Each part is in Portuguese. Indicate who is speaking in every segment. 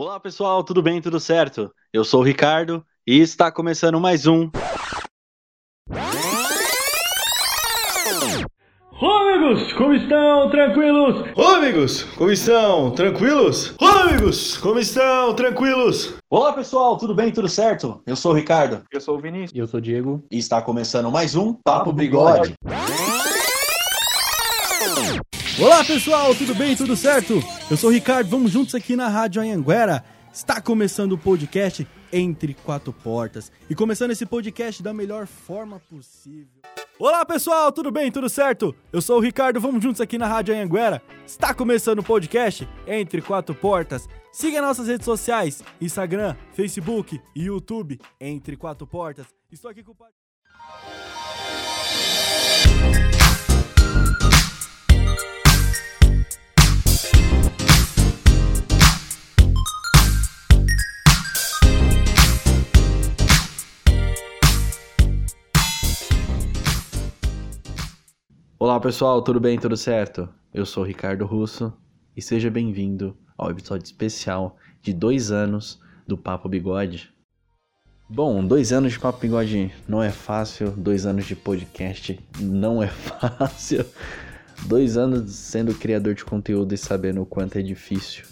Speaker 1: Olá pessoal, tudo bem? Tudo certo? Eu sou o Ricardo e está começando mais um.
Speaker 2: Olá amigos, como estão? Tranquilos?
Speaker 3: Olá amigos, como estão? Tranquilos? Olá amigos, como estão? Tranquilos?
Speaker 1: Olá pessoal, tudo bem? Tudo certo? Eu sou o Ricardo
Speaker 4: Eu sou o Vinícius.
Speaker 2: Eu sou o Diego.
Speaker 1: e está começando mais um Papo Bigode.
Speaker 5: Olá pessoal, tudo bem? Tudo certo? Eu sou o Ricardo, vamos juntos aqui na Rádio Anhanguera. Está começando o podcast Entre Quatro Portas e começando esse podcast da melhor forma possível. Olá pessoal, tudo bem? Tudo certo? Eu sou o Ricardo, vamos juntos aqui na Rádio Anhanguera. Está começando o podcast Entre Quatro Portas. Siga nossas redes sociais, Instagram, Facebook e YouTube, Entre Quatro Portas. Estou aqui com o...
Speaker 1: Olá pessoal, tudo bem? Tudo certo? Eu sou Ricardo Russo e seja bem-vindo ao episódio especial de dois anos do Papo Bigode. Bom, dois anos de Papo Bigode não é fácil, dois anos de podcast não é fácil, dois anos sendo criador de conteúdo e sabendo o quanto é difícil.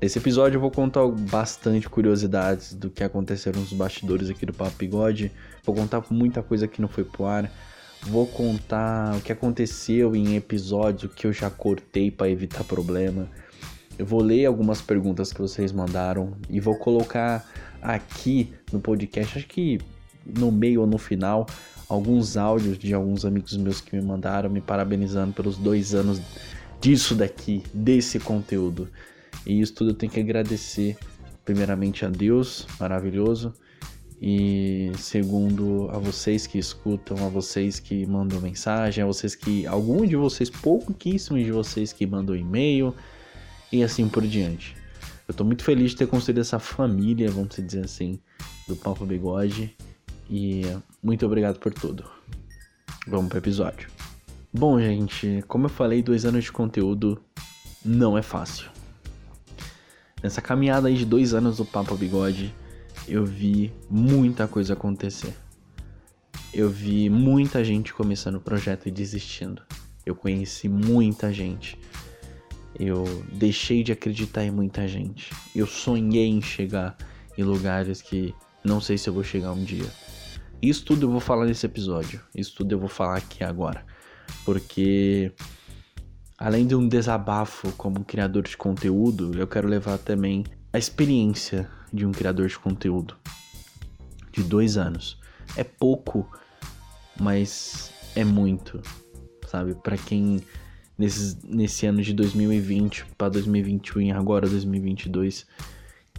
Speaker 1: Nesse episódio eu vou contar bastante curiosidades do que aconteceram nos bastidores aqui do Papo Bigode, vou contar muita coisa que não foi pro ar, Vou contar o que aconteceu em episódio que eu já cortei para evitar problema. Eu vou ler algumas perguntas que vocês mandaram e vou colocar aqui no podcast, acho que no meio ou no final, alguns áudios de alguns amigos meus que me mandaram me parabenizando pelos dois anos disso daqui, desse conteúdo. E isso tudo eu tenho que agradecer primeiramente a Deus, maravilhoso, e segundo a vocês que escutam, a vocês que mandam mensagem, a vocês que. algum de vocês, pouquíssimos de vocês que mandam e-mail e assim por diante. Eu tô muito feliz de ter construído essa família, vamos dizer assim, do Papo Bigode. E muito obrigado por tudo. Vamos pro episódio. Bom, gente, como eu falei, dois anos de conteúdo não é fácil. Nessa caminhada aí de dois anos do Papo Bigode, eu vi muita coisa acontecer. Eu vi muita gente começando o projeto e desistindo. Eu conheci muita gente. Eu deixei de acreditar em muita gente. Eu sonhei em chegar em lugares que não sei se eu vou chegar um dia. Isso tudo eu vou falar nesse episódio. Isso tudo eu vou falar aqui agora. Porque além de um desabafo como criador de conteúdo, eu quero levar também a experiência de um criador de conteúdo de dois anos. É pouco, mas é muito, sabe? Para quem nesses, nesse ano de 2020 para 2021 e agora 2022,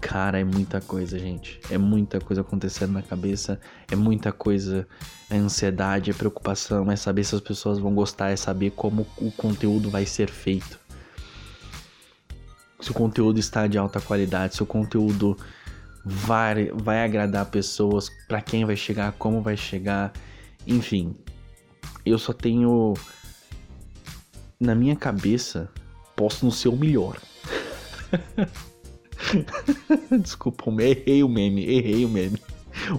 Speaker 1: cara, é muita coisa, gente. É muita coisa acontecendo na cabeça, é muita coisa, é ansiedade, é preocupação, é saber se as pessoas vão gostar, é saber como o conteúdo vai ser feito se o conteúdo está de alta qualidade, se o conteúdo vai, vai agradar pessoas, para quem vai chegar, como vai chegar, enfim. Eu só tenho na minha cabeça, posso não ser o melhor. Desculpa, errei o meme, errei o meme.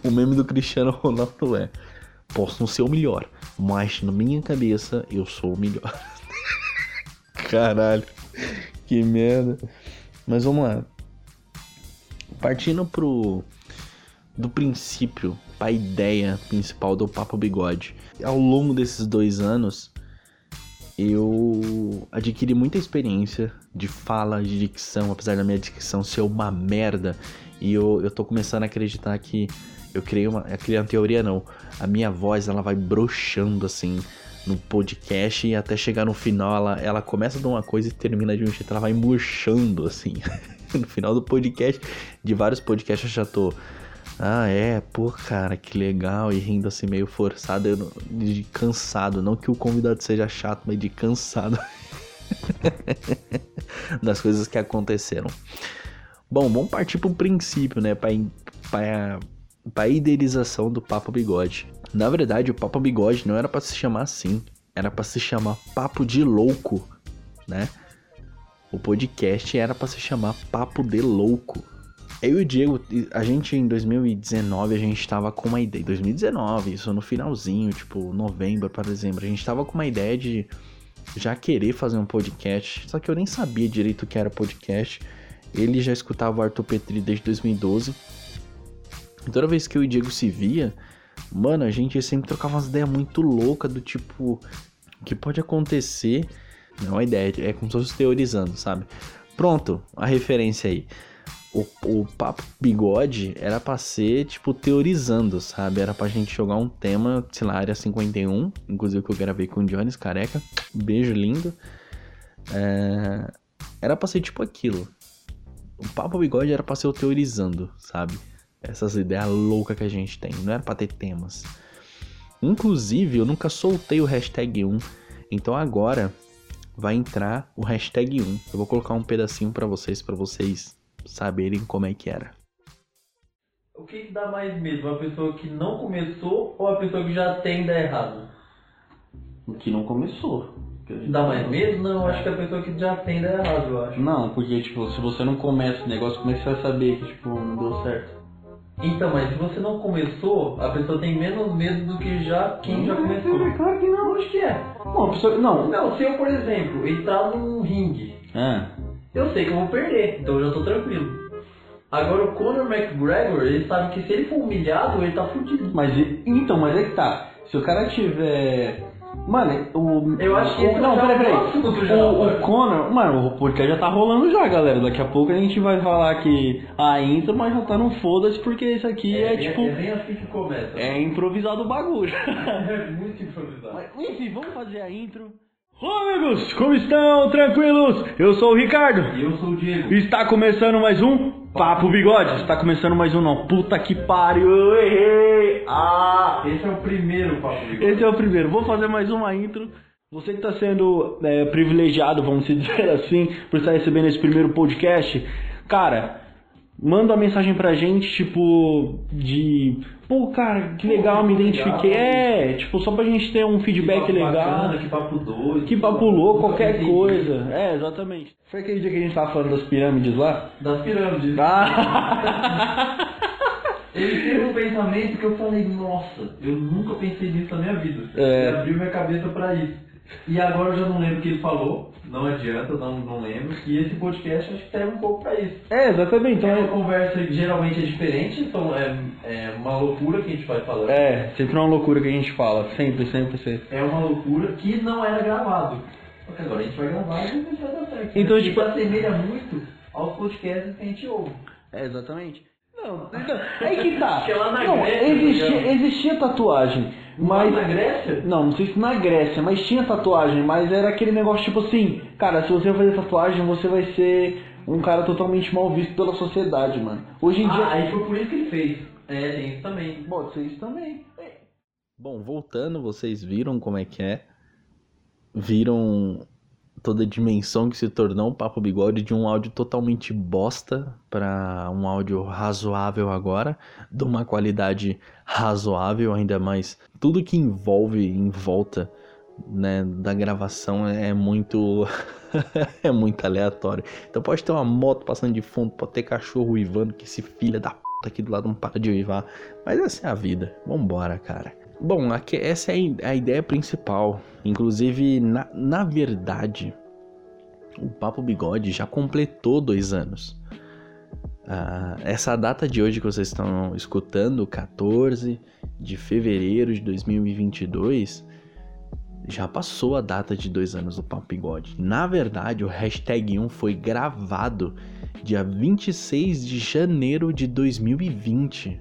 Speaker 1: O meme do Cristiano Ronaldo é: posso não ser o melhor, mas na minha cabeça eu sou o melhor. Caralho. Que merda. Mas vamos lá. Partindo pro do princípio, a ideia principal do Papo Bigode. Ao longo desses dois anos, eu adquiri muita experiência de fala, de dicção, apesar da minha dicção ser uma merda. E eu, eu tô começando a acreditar que eu criei uma. Eu criei uma teoria, não. A minha voz ela vai broxando assim no podcast e até chegar no final ela, ela começa de uma coisa e termina de um jeito, ela vai murchando assim. no final do podcast, de vários podcasts eu já tô. Ah, é, pô, cara, que legal. E rindo assim meio forçado, eu de cansado. Não que o convidado seja chato, mas de cansado das coisas que aconteceram. Bom, vamos partir pro princípio, né? Pra, in- pra, idealização do Papo Bigode. Na verdade, o Papo Bigode não era pra se chamar assim. Era pra se chamar Papo de Louco, né? O podcast era pra se chamar Papo de Louco. Eu e o Diego, a gente em 2019, a gente tava com uma ideia. 2019, isso no finalzinho, tipo, novembro para dezembro. A gente tava com uma ideia de já querer fazer um podcast. Só que eu nem sabia direito o que era podcast. Ele já escutava o Arthur Petri desde 2012. E toda vez que eu e o Diego se via, mano, a gente sempre trocava umas ideias muito loucas do tipo. O que pode acontecer? É uma ideia, é como se fosse teorizando, sabe? Pronto, a referência aí o, o papo bigode era pra ser, tipo, teorizando, sabe? Era pra gente jogar um tema, sei lá, área 51, inclusive que eu gravei com o Jones Careca. Beijo lindo. É... Era pra ser tipo aquilo. O papo bigode era pra ser o teorizando, sabe? Essas ideias loucas que a gente tem. Não era pra ter temas. Inclusive, eu nunca soltei o hashtag 1. Então agora vai entrar o hashtag 1. Eu vou colocar um pedacinho para vocês, para vocês saberem como é que era.
Speaker 4: O que, que dá mais medo? Uma pessoa que não começou ou a pessoa que já tem dar errado?
Speaker 6: O que não começou.
Speaker 4: Dá mais medo? Não, acho que a pessoa que já tem dar errado, eu acho.
Speaker 6: Não, porque, tipo, se você não começa o negócio, como é que você vai saber que, tipo, não deu certo?
Speaker 4: Então, mas se você não começou, a pessoa tem menos medo do que já quem já começou.
Speaker 6: É claro que não.
Speaker 4: Acho que é.
Speaker 6: Bom, a pessoa, não.
Speaker 4: Não, se eu, por exemplo, entrar num ringue,
Speaker 6: Ah,
Speaker 4: eu sei que eu vou perder, então eu já tô tranquilo. Agora o Conor McGregor, ele sabe que se ele for humilhado, ele tá fudido.
Speaker 6: mas, então, mas é que tá. Se o cara tiver... Mano, o...
Speaker 4: Eu acho que esse
Speaker 6: Não,
Speaker 4: é
Speaker 6: peraí,
Speaker 4: o
Speaker 6: peraí. O, o Conor... Mano, o podcast já tá rolando já, galera. Daqui a pouco a gente vai falar que a intro, mas já tá no foda-se, porque isso aqui é, tipo...
Speaker 4: É bem assim que começa.
Speaker 6: É improvisado o bagulho.
Speaker 4: É muito improvisado.
Speaker 6: Mas, enfim, vamos fazer a intro.
Speaker 2: Olá, amigos, como estão? Tranquilos? Eu sou o Ricardo.
Speaker 4: E eu sou o Diego.
Speaker 2: Está começando mais um Papo Bigode.
Speaker 6: Está começando mais um não. Puta que pariu, eu errei. Ah!
Speaker 4: Esse é o primeiro papo de
Speaker 6: Esse é o primeiro. Vou fazer mais uma intro. Você que está sendo é, privilegiado, vamos dizer assim, por estar recebendo esse primeiro podcast, cara, manda uma mensagem pra gente, tipo, de. Pô, cara, que legal, me identifiquei. É, tipo, só pra gente ter um feedback
Speaker 4: que papo
Speaker 6: legal.
Speaker 4: bacana, que papo doido.
Speaker 6: Que papo louco, qualquer coisa. É, exatamente. Foi aquele dia que a gente tava falando das pirâmides lá?
Speaker 4: Das pirâmides.
Speaker 6: Ah!
Speaker 4: Ele teve um pensamento que eu falei, nossa, eu nunca pensei nisso na minha vida.
Speaker 6: É.
Speaker 4: Abriu minha cabeça pra isso. E agora eu já não lembro o que ele falou, não adianta, não, não lembro. E esse podcast acho que serve um pouco pra isso.
Speaker 6: É, exatamente. Então,
Speaker 4: É uma conversa que geralmente é diferente, então é, é uma loucura que a gente vai falando.
Speaker 6: É, sempre é uma loucura que a gente fala. Sempre, sempre, sempre.
Speaker 4: É uma loucura que não era gravado. Só que agora a gente vai gravar e vai dar certo.
Speaker 6: Então,
Speaker 4: E
Speaker 6: tipo-
Speaker 4: assemelha muito aos podcasts que a gente ouve.
Speaker 6: É, exatamente. Não, então, aí que tá.
Speaker 4: Que
Speaker 6: não, existia, existia tatuagem, mas...
Speaker 4: Lá na Grécia?
Speaker 6: Não, não sei se na Grécia, mas tinha tatuagem, mas era aquele negócio tipo assim, cara, se você fazer tatuagem, você vai ser um cara totalmente mal visto pela sociedade, mano. Hoje em dia...
Speaker 4: Ah, aí foi por isso que ele fez. É, tem isso também.
Speaker 6: Pode ser isso também.
Speaker 1: Bom, voltando, vocês viram como é que é? Viram toda a dimensão que se tornou o Papo Bigode de um áudio totalmente bosta para um áudio razoável agora, de uma qualidade razoável, ainda mais tudo que envolve em volta né, da gravação é muito é muito aleatório. Então pode ter uma moto passando de fundo, pode ter cachorro uivando, que esse filho da puta aqui do lado não para de uivar. Mas essa é a vida. Vambora, cara. Bom, aqui, essa é a ideia principal. Inclusive, na, na verdade, o Papo Bigode já completou dois anos. Ah, essa data de hoje que vocês estão escutando, 14 de fevereiro de 2022, já passou a data de dois anos do Papo Bigode. Na verdade, o hashtag 1 foi gravado dia 26 de janeiro de 2020.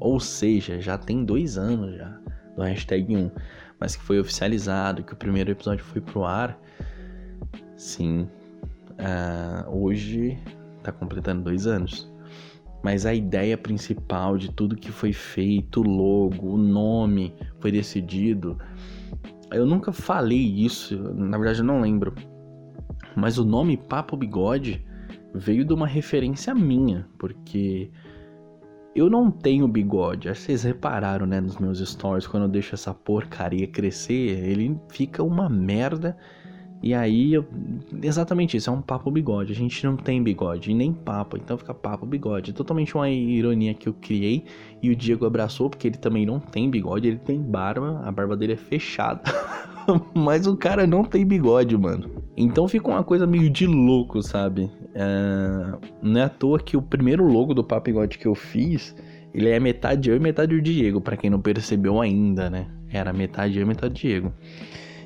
Speaker 1: Ou seja, já tem dois anos já do hashtag 1. Mas que foi oficializado, que o primeiro episódio foi pro ar. Sim. ah, hoje tá completando dois anos. Mas a ideia principal de tudo que foi feito, o logo, o nome, foi decidido. Eu nunca falei isso, na verdade eu não lembro. Mas o nome Papo Bigode veio de uma referência minha, porque eu não tenho bigode. Acho que vocês repararam, né, nos meus stories, quando eu deixo essa porcaria crescer, ele fica uma merda E aí, eu- exatamente isso, é um papo bigode. A gente não tem bigode nem papo, então fica papo bigode. É totalmente uma ironia que eu criei e o Diego abraçou, porque ele também não tem bigode, ele tem barba, a barba dele é fechada. Mas o cara não tem bigode, mano. Então fica uma coisa meio de louco, sabe? É, Não é à toa que o primeiro logo do Papo Bigode que eu fiz, ele é metade eu e metade o Diego, pra quem não percebeu ainda, né? Era metade eu e metade o Diego.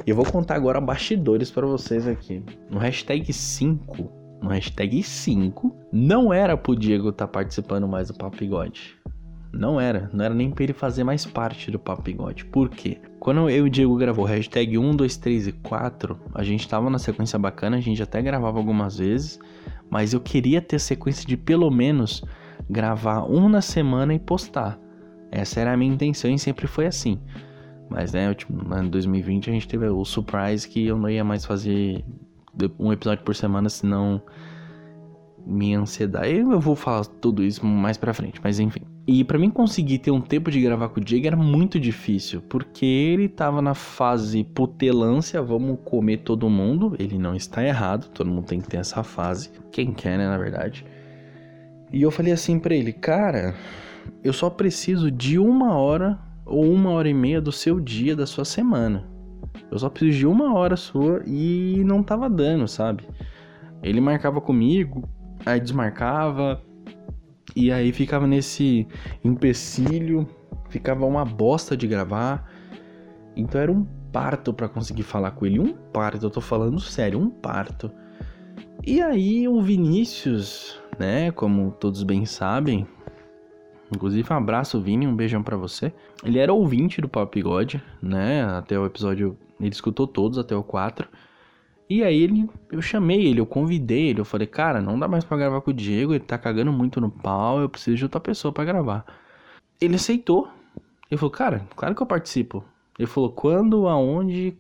Speaker 1: E eu vou contar agora bastidores pra vocês aqui. No hashtag 5, no hashtag 5, não era pro Diego estar participando mais do Papo Bigode. Não era, não era nem pra ele fazer mais parte do Papo Bigode. Por quê? Quando eu e o Diego gravou hashtag 1, 2, 3 e 4, a gente tava na sequência bacana, a gente até gravava algumas vezes, mas eu queria ter sequência de pelo menos gravar um na semana e postar. Essa era a minha intenção e sempre foi assim. Mas né, tipo, em 2020 a gente teve o surprise que eu não ia mais fazer um episódio por semana, senão minha ansiedade. Eu vou falar tudo isso mais pra frente, mas enfim. E pra mim conseguir ter um tempo de gravar com o Diego era muito difícil, porque ele tava na fase putelância, vamos comer todo mundo. Ele não está errado, todo mundo tem que ter essa fase. Quem quer, né, na verdade. E eu falei assim pra ele, cara, eu só preciso de uma hora ou uma hora e meia do seu dia, da sua semana. Eu só preciso de uma hora sua e não tava dando, sabe? Ele marcava comigo, aí desmarcava, e aí ficava nesse empecilho, ficava uma bosta de gravar. Então era um parto pra conseguir falar com ele, um parto, eu tô falando sério, um parto. E aí o Vinícius, né, como todos bem sabem, inclusive um abraço Vini, um beijão pra você. Ele era ouvinte do Papo Bigode, né, até o episódio, ele escutou todos até o 4. E aí ele, eu chamei ele, eu convidei ele, eu falei, cara, não dá mais pra gravar com o Diego, ele tá cagando muito no pau, eu preciso de outra pessoa pra gravar. Ele aceitou. Ele falou, cara, claro que eu participo. Ele falou, quando, aonde,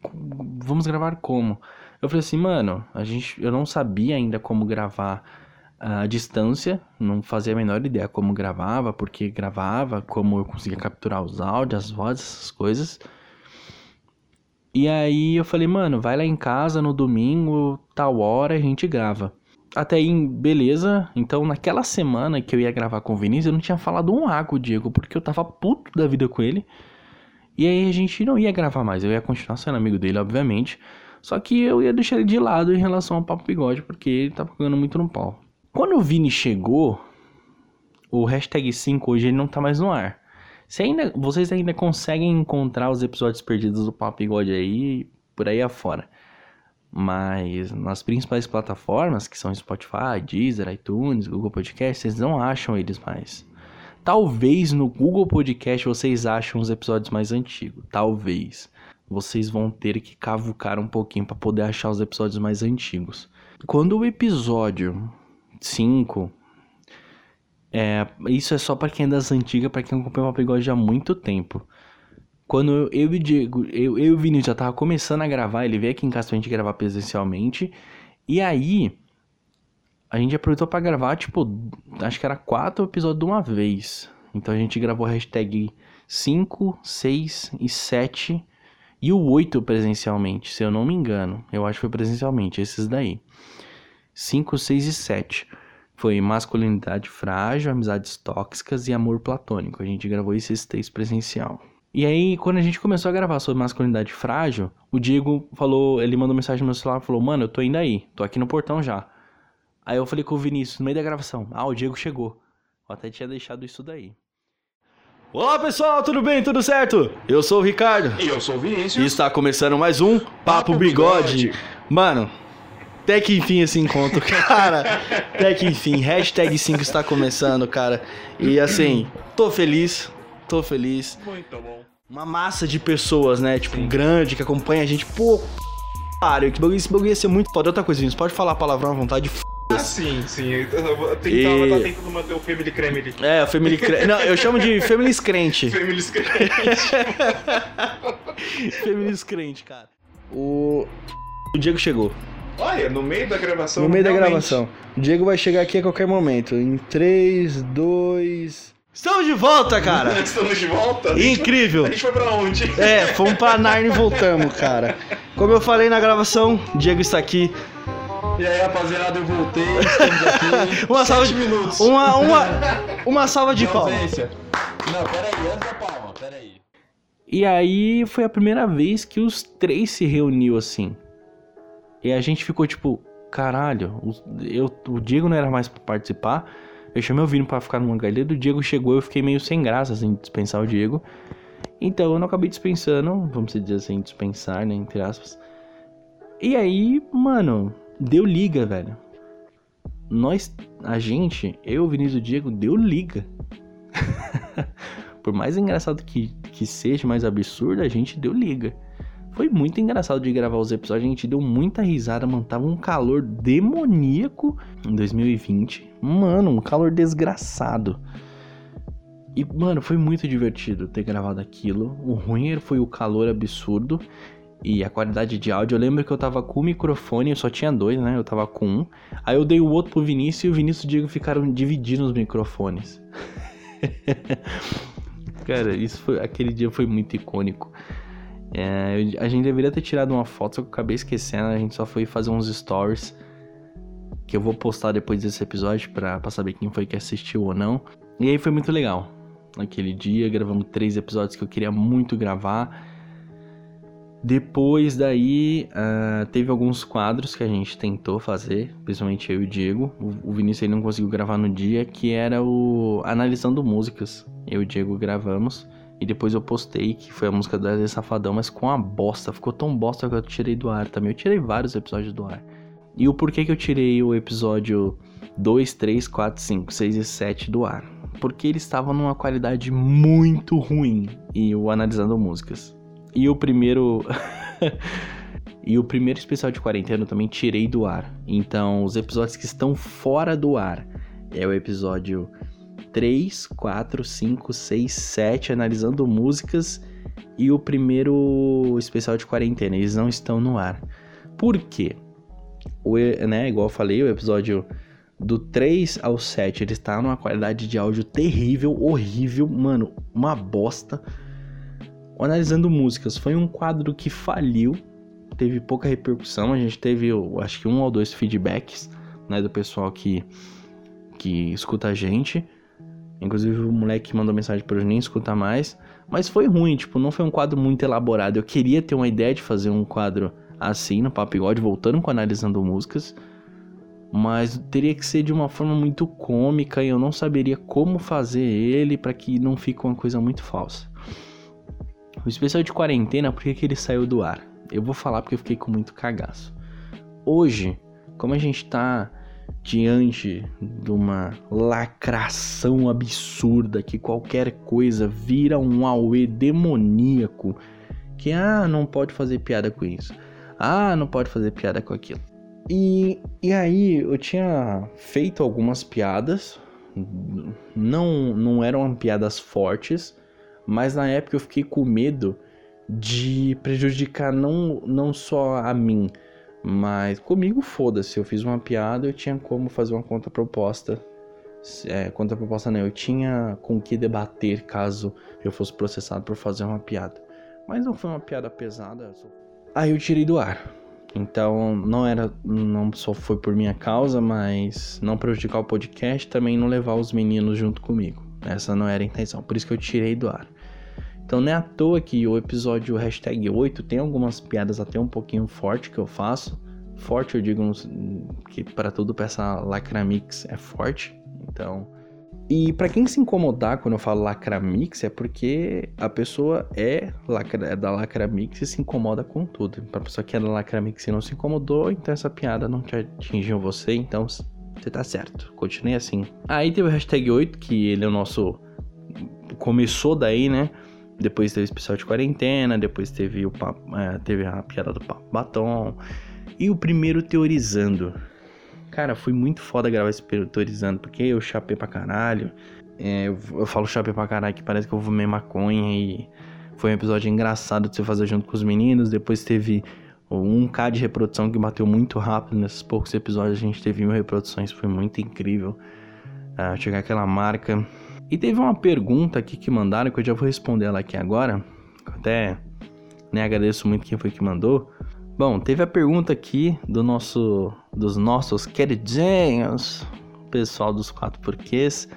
Speaker 1: vamos gravar como? Eu falei assim, mano, a gente, eu não sabia ainda como gravar à distância, não fazia a menor ideia como gravava, porque gravava, como eu conseguia capturar os áudios, as vozes, essas coisas. E aí eu falei, mano, vai lá em casa no domingo, tal hora, a gente grava. Até aí, beleza. Então, naquela semana que eu ia gravar com o Vinícius, eu não tinha falado um A com o Diego, porque eu tava puto da vida com ele. E aí a gente não ia gravar mais, eu ia continuar sendo amigo dele, obviamente. Só que eu ia deixar ele de lado em relação ao Papo Bigode, porque ele tava pegando muito no pau. Quando o Vini chegou, o hashtag 5 hoje ele não tá mais no ar. Se ainda, vocês ainda conseguem encontrar os episódios perdidos do Papo Bigode aí, por aí afora. Mas nas principais plataformas, que são Spotify, Deezer, iTunes, Google Podcast, vocês não acham eles mais. Talvez no Google Podcast vocês achem os episódios mais antigos. Talvez. Vocês vão ter que cavucar um pouquinho para poder achar os episódios mais antigos. Quando o episódio 5 é, isso é só para quem é das antigas, para quem acompanha o Papigode há muito tempo. Quando eu, eu e o Diego, eu, eu e o Vinícius já tava começando a gravar, ele veio aqui em casa pra gente gravar presencialmente. E aí, a gente aproveitou para gravar, tipo, acho que era quatro episódios de uma vez. Então a gente gravou hashtag 5, 6 e 7 e o 8 presencialmente, se eu não me engano. Eu acho que foi presencialmente, esses daí. 5, 6 e 7. Foi masculinidade frágil, amizades tóxicas e amor platônico. A gente gravou esses três presencial. E aí, quando a gente começou a gravar sobre masculinidade frágil, o Diego falou, ele mandou mensagem no meu celular, falou, mano, eu tô indo aí, tô aqui no portão já. Aí eu falei com o Vinícius, no meio da gravação, ah, o Diego chegou. Eu até tinha deixado isso daí.
Speaker 3: Olá pessoal, tudo bem? Tudo certo? Eu sou o Ricardo
Speaker 7: E eu sou o
Speaker 3: e
Speaker 7: Vinícius.
Speaker 3: está começando mais um Papo Bigode. Mano, até que enfim esse encontro, cara. Até que enfim, hashtag 5 está começando, cara. E assim, tô feliz, tô feliz.
Speaker 7: Muito bom.
Speaker 3: Uma massa de pessoas, né? Tipo, grande, que acompanha a gente. Pô, pariu, que bagulho, esse bagulho ia ser muito foda. Outra coisa, Vinícius, pode falar palavrão à vontade. f***.
Speaker 7: Ah, sim, sim. Eu tava,
Speaker 3: E-
Speaker 7: tentava, tava tentando manter o Family Cremily.
Speaker 3: É, Family Crente. Não, eu chamo de Family Crente.
Speaker 7: Family Cremily.
Speaker 3: Family Crente, cara. O. O Diego chegou.
Speaker 7: Olha, no meio da gravação.
Speaker 3: No meio da
Speaker 7: realmente.
Speaker 3: gravação. O Diego vai chegar aqui a qualquer momento. Em 3, 2. Estamos de volta, cara!
Speaker 7: Estamos de volta?
Speaker 3: Incrível!
Speaker 7: A gente foi pra onde?
Speaker 3: É, fomos pra Narnia e voltamos, cara. Como eu falei na gravação, Diego está aqui.
Speaker 4: E aí, rapaziada, eu voltei. Estamos aqui.
Speaker 3: Uma salva de
Speaker 4: minutos.
Speaker 3: Uma, uma, uma salva de
Speaker 4: De
Speaker 3: palmas.
Speaker 4: ausência. Não, peraí, antes da palma, peraí.
Speaker 1: E aí foi a primeira vez que os três se reuniu assim. E a gente ficou tipo, caralho, eu, o Diego não era mais pra participar. Eu chamei o Vini pra ficar no dele. O Diego chegou, eu fiquei meio sem graça assim, dispensar o Diego. Então eu não acabei dispensando, vamos dizer assim, dispensar, né, entre aspas. E aí, mano, deu liga, velho. Nós, a gente, eu, Vinícius e o Diego, deu liga. Por mais engraçado que, que seja, mais absurdo, a gente deu liga. Foi muito engraçado de gravar os episódios, a gente deu muita risada, mano. Tava um calor demoníaco em 2020. Mano, um calor desgraçado. E, mano, foi muito divertido ter gravado aquilo. O ruim foi o calor absurdo e a qualidade de áudio. Eu lembro que eu tava com o microfone, eu só tinha dois, né? Eu tava com um. Aí eu dei o outro pro Vinícius e o Vinícius e o Diego ficaram dividindo os microfones. Cara, isso foi, aquele dia foi muito icônico. É, a gente deveria ter tirado uma foto, só que eu acabei esquecendo. A gente só foi fazer uns stories que eu vou postar depois desse episódio pra, saber quem foi que assistiu ou não. E aí foi muito legal. Naquele dia gravamos três episódios que eu queria muito gravar. Depois daí, ah, teve alguns quadros que a gente tentou fazer, principalmente eu e o Diego. O, o Vinícius ele não conseguiu gravar no dia, que era o Analisando Músicas. Eu e o Diego gravamos. E depois eu postei, que foi a música do Wesley Safadão, mas com a bosta. Ficou tão bosta que eu tirei do ar também. Eu tirei vários episódios do ar. E o porquê que eu tirei o episódio 2, 3, 4, 5, 6 e 7 do ar? Porque eles estavam numa qualidade muito ruim. E o Analisando Músicas. E o primeiro. e o primeiro especial de quarentena eu também tirei do ar. Então, os episódios que estão fora do ar é o episódio 3, 4, 5, 6, 7, analisando músicas. E o primeiro especial de quarentena. Eles não estão no ar. Por quê? O, né, igual eu falei, o episódio do 3 ao 7 ele está numa qualidade de áudio terrível, horrível, mano, uma bosta. Analisando Músicas foi um quadro que faliu, teve pouca repercussão, a gente teve, eu acho que um ou dois feedbacks, né, do pessoal que, que escuta a gente. Inclusive o moleque mandou mensagem pra eu nem escutar mais. Mas foi ruim, tipo, não foi um quadro muito elaborado. Eu queria ter uma ideia de fazer um quadro assim no Papo Bigode, voltando com Analisando Músicas. Mas teria que ser de uma forma muito cômica e eu não saberia como fazer ele para que não fique uma coisa muito falsa. O especial de quarentena, por que, que ele saiu do ar? Eu vou falar porque eu fiquei com muito cagaço. Hoje, como a gente tá diante de uma lacração absurda que qualquer coisa vira um auê demoníaco, que ah, não pode fazer piada com isso. Ah, não pode fazer piada com aquilo. E, e aí eu tinha feito algumas piadas, não, não eram piadas fortes, mas na época eu fiquei com medo de prejudicar não, não só a mim, mas comigo foda-se. Eu fiz uma piada, eu tinha como fazer uma contraproposta. É, contraproposta não, eu tinha com que debater caso eu fosse processado por fazer uma piada. Mas não foi uma piada pesada. só- Aí eu tirei do ar. Então não era, não só foi por minha causa, mas não prejudicar o podcast, também não levar os meninos junto comigo. Essa não era a intenção, por isso que eu tirei do ar. Então não é à toa que o episódio hashtag 8 tem algumas piadas até um pouquinho forte que eu faço. Forte eu digo que para tudo pra essa lacramix é forte. Então. E pra quem se incomodar quando eu falo lacramix é porque a pessoa é, lacra, é da lacramix e se incomoda com tudo. Pra pessoa que é da lacramix e não se incomodou, então essa piada não te atingiu você, então você tá certo. Continue assim. Aí teve o hashtag 8, que ele é o nosso. Começou daí, né? Depois teve o especial de quarentena, depois teve, o papo, é, teve a piada do papo batom. E o primeiro teorizando. Cara, foi muito foda gravar esse primeiro teorizando, porque eu chapei pra caralho. É, eu, eu falo chapei pra caralho que parece que eu fumei maconha e foi um episódio engraçado de você fazer junto com os meninos. Depois teve o 1k de reprodução que bateu muito rápido nesses poucos episódios. A gente teve mil reproduções, foi muito incrível. Ah, chegar aquela marca. E teve uma pergunta aqui que mandaram, que eu já vou responder ela aqui agora. Até né, agradeço muito quem foi que mandou. Bom, teve a pergunta aqui do nosso, dos nossos queridinhos, pessoal dos quatro porquês.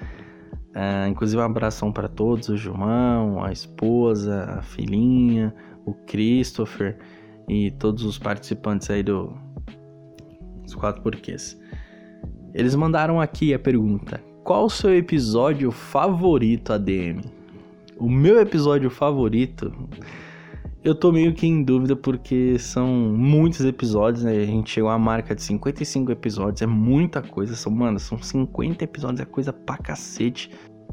Speaker 1: É, inclusive um abração para todos, o João, a esposa, a filhinha, o Christopher e todos os participantes aí do, dos quatro porquês. Eles mandaram aqui a pergunta: Qual o seu episódio favorito, ADM? O meu episódio favorito, eu tô meio que em dúvida porque são muitos episódios, né? A gente chegou à marca de 55 episódios, é muita coisa. São, mano, são 50 episódios, é coisa pra cacete.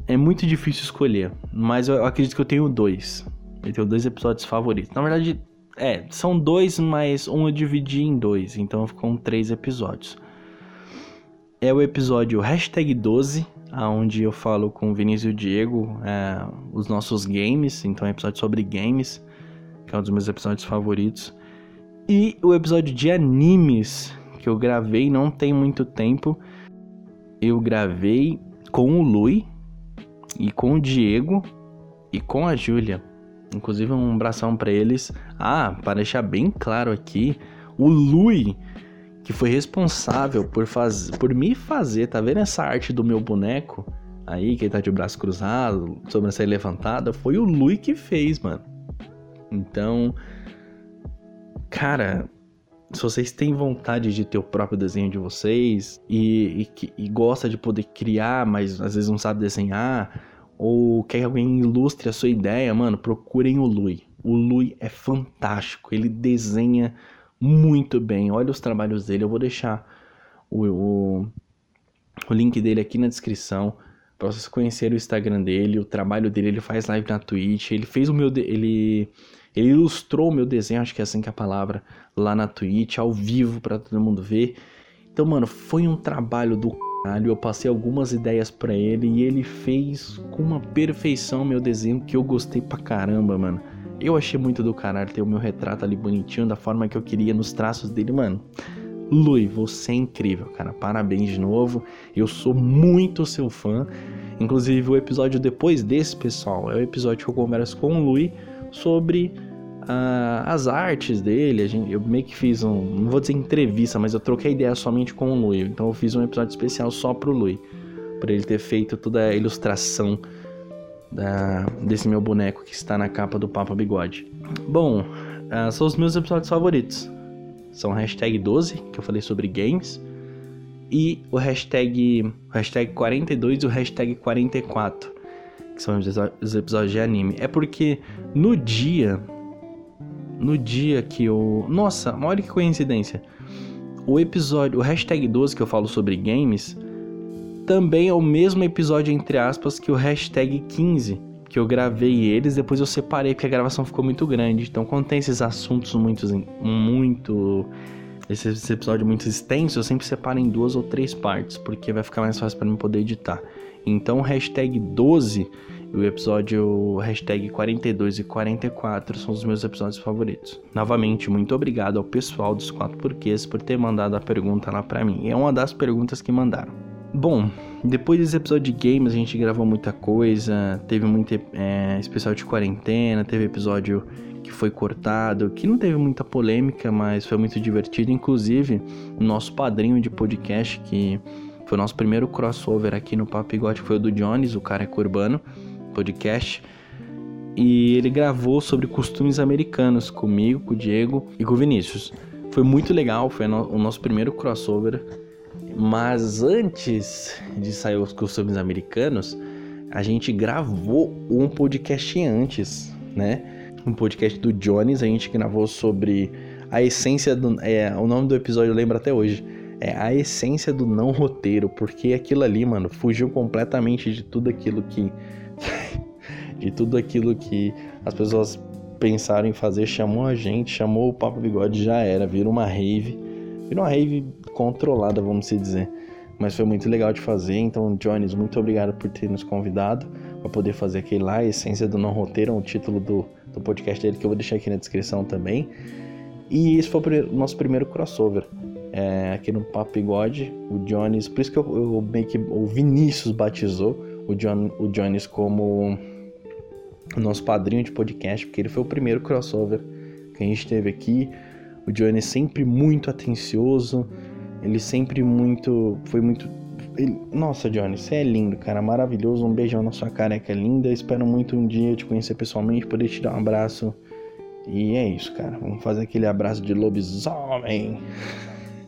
Speaker 1: É muito difícil escolher, mas eu acredito que eu tenho dois. Eu tenho dois episódios favoritos. Na verdade, é, são dois, mas um eu dividi em dois, então ficam três episódios. É o episódio hashtag 12, onde eu falo com o Vinícius e o Diego é, os nossos games, então é um episódio sobre games, que é um dos meus episódios favoritos. E o episódio de animes, que eu gravei não tem muito tempo. Eu gravei com o Lui, e com o Diego, e com a Júlia. Inclusive um abração para eles. Ah, para deixar bem claro aqui, o Lui que foi responsável por fazer, por me fazer, tá vendo essa arte do meu boneco? Aí, que ele tá de braço cruzado, sobrancelha levantada, foi o Lui que fez, mano. Então, cara, se vocês têm vontade de ter o próprio desenho de vocês e, e, e gosta de poder criar, mas às vezes não sabe desenhar, ou quer que alguém ilustre a sua ideia, mano, procurem o Lui. O Lui é fantástico, ele desenha muito bem. Olha os trabalhos dele. Eu vou deixar o, o, o link dele aqui na descrição para vocês conhecerem o Instagram dele, o trabalho dele. Ele faz live na Twitch. Ele fez o meu. Ele, ele ilustrou o meu desenho, acho que é assim que é a palavra, lá na Twitch, ao vivo para todo mundo ver. Então, mano, foi um trabalho do caralho. Eu passei algumas ideias para ele e ele fez com uma perfeição meu desenho que eu gostei pra caramba, mano. Eu achei muito do caralho ter o meu retrato ali bonitinho, da forma que eu queria, nos traços dele, mano. Lui, você é incrível, cara. Parabéns de novo. Eu sou muito seu fã. Inclusive, o episódio depois desse, pessoal, é o episódio que eu converso com o Lui sobre uh, as artes dele. Gente, eu meio que fiz um. Não vou dizer entrevista, mas eu troquei ideia somente com o Lui. Então, eu fiz um episódio especial só pro Lui. Pra ele ter feito toda a ilustração da, desse meu boneco que está na capa do Papa Bigode. Bom, uh, são os meus episódios favoritos. São hashtag 12, que eu falei sobre games, e o hashtag, hashtag 42 e o hashtag 44, que são os episódios de anime. É porque no dia. No dia que eu. Nossa, olha que coincidência. O episódio, o hashtag 12 que eu falo sobre games, também é o mesmo episódio, entre aspas, que o hashtag 15, que eu gravei eles, depois eu separei porque a gravação ficou muito grande. Então, quando tem esses assuntos muito. muito esse, esse episódio muito extenso, eu sempre separo em duas ou três partes, porque vai ficar mais fácil para mim poder editar. Então, hashtag 12 e o episódio hashtag 42 e 44 são os meus episódios favoritos. Novamente, muito obrigado ao pessoal dos 4 porquês por ter mandado a pergunta lá para mim. É uma das perguntas que mandaram. Bom, depois desse episódio de games a gente gravou muita coisa, teve muito é, especial de quarentena, teve episódio que foi cortado, que não teve muita polêmica, mas foi muito divertido. Inclusive, o nosso padrinho de podcast, que foi o nosso primeiro crossover aqui no Papo Igual, foi o do Jones, o cara é urbano, podcast. E ele gravou sobre costumes americanos comigo, com o Diego e com o Vinícius. Foi muito legal, foi o nosso primeiro crossover mas antes de sair os costumes americanos, a gente gravou um podcast antes, né? Um podcast do Jones, a gente gravou sobre a essência do. É, o nome do episódio eu lembro até hoje. É a essência do não roteiro, porque aquilo ali, mano, fugiu completamente de tudo aquilo que. de tudo aquilo que as pessoas pensaram em fazer, chamou a gente, chamou o Papo Bigode, já era, virou uma rave. Virou uma rave controlada, vamos dizer. Mas foi muito legal de fazer, então, Jones, muito obrigado por ter nos convidado para poder fazer aquele lá, a Essência do Não Roteiro, o título do, do podcast dele, que eu vou deixar aqui na descrição também. E esse foi o nosso primeiro crossover. É, aqui no Papo Bigode, o Jones, por isso que eu, eu meio que o Vinícius batizou o, John, o Jones como o nosso padrinho de podcast, porque ele foi o primeiro crossover que a gente teve aqui. O Jones sempre muito atencioso, ele sempre muito. Foi muito. ele- nossa, Johnny, você é lindo, cara, maravilhoso. Um beijão na sua careca linda. Espero muito um dia te conhecer pessoalmente, poder te dar um abraço. E é isso, cara. Vamos fazer aquele abraço de lobisomem.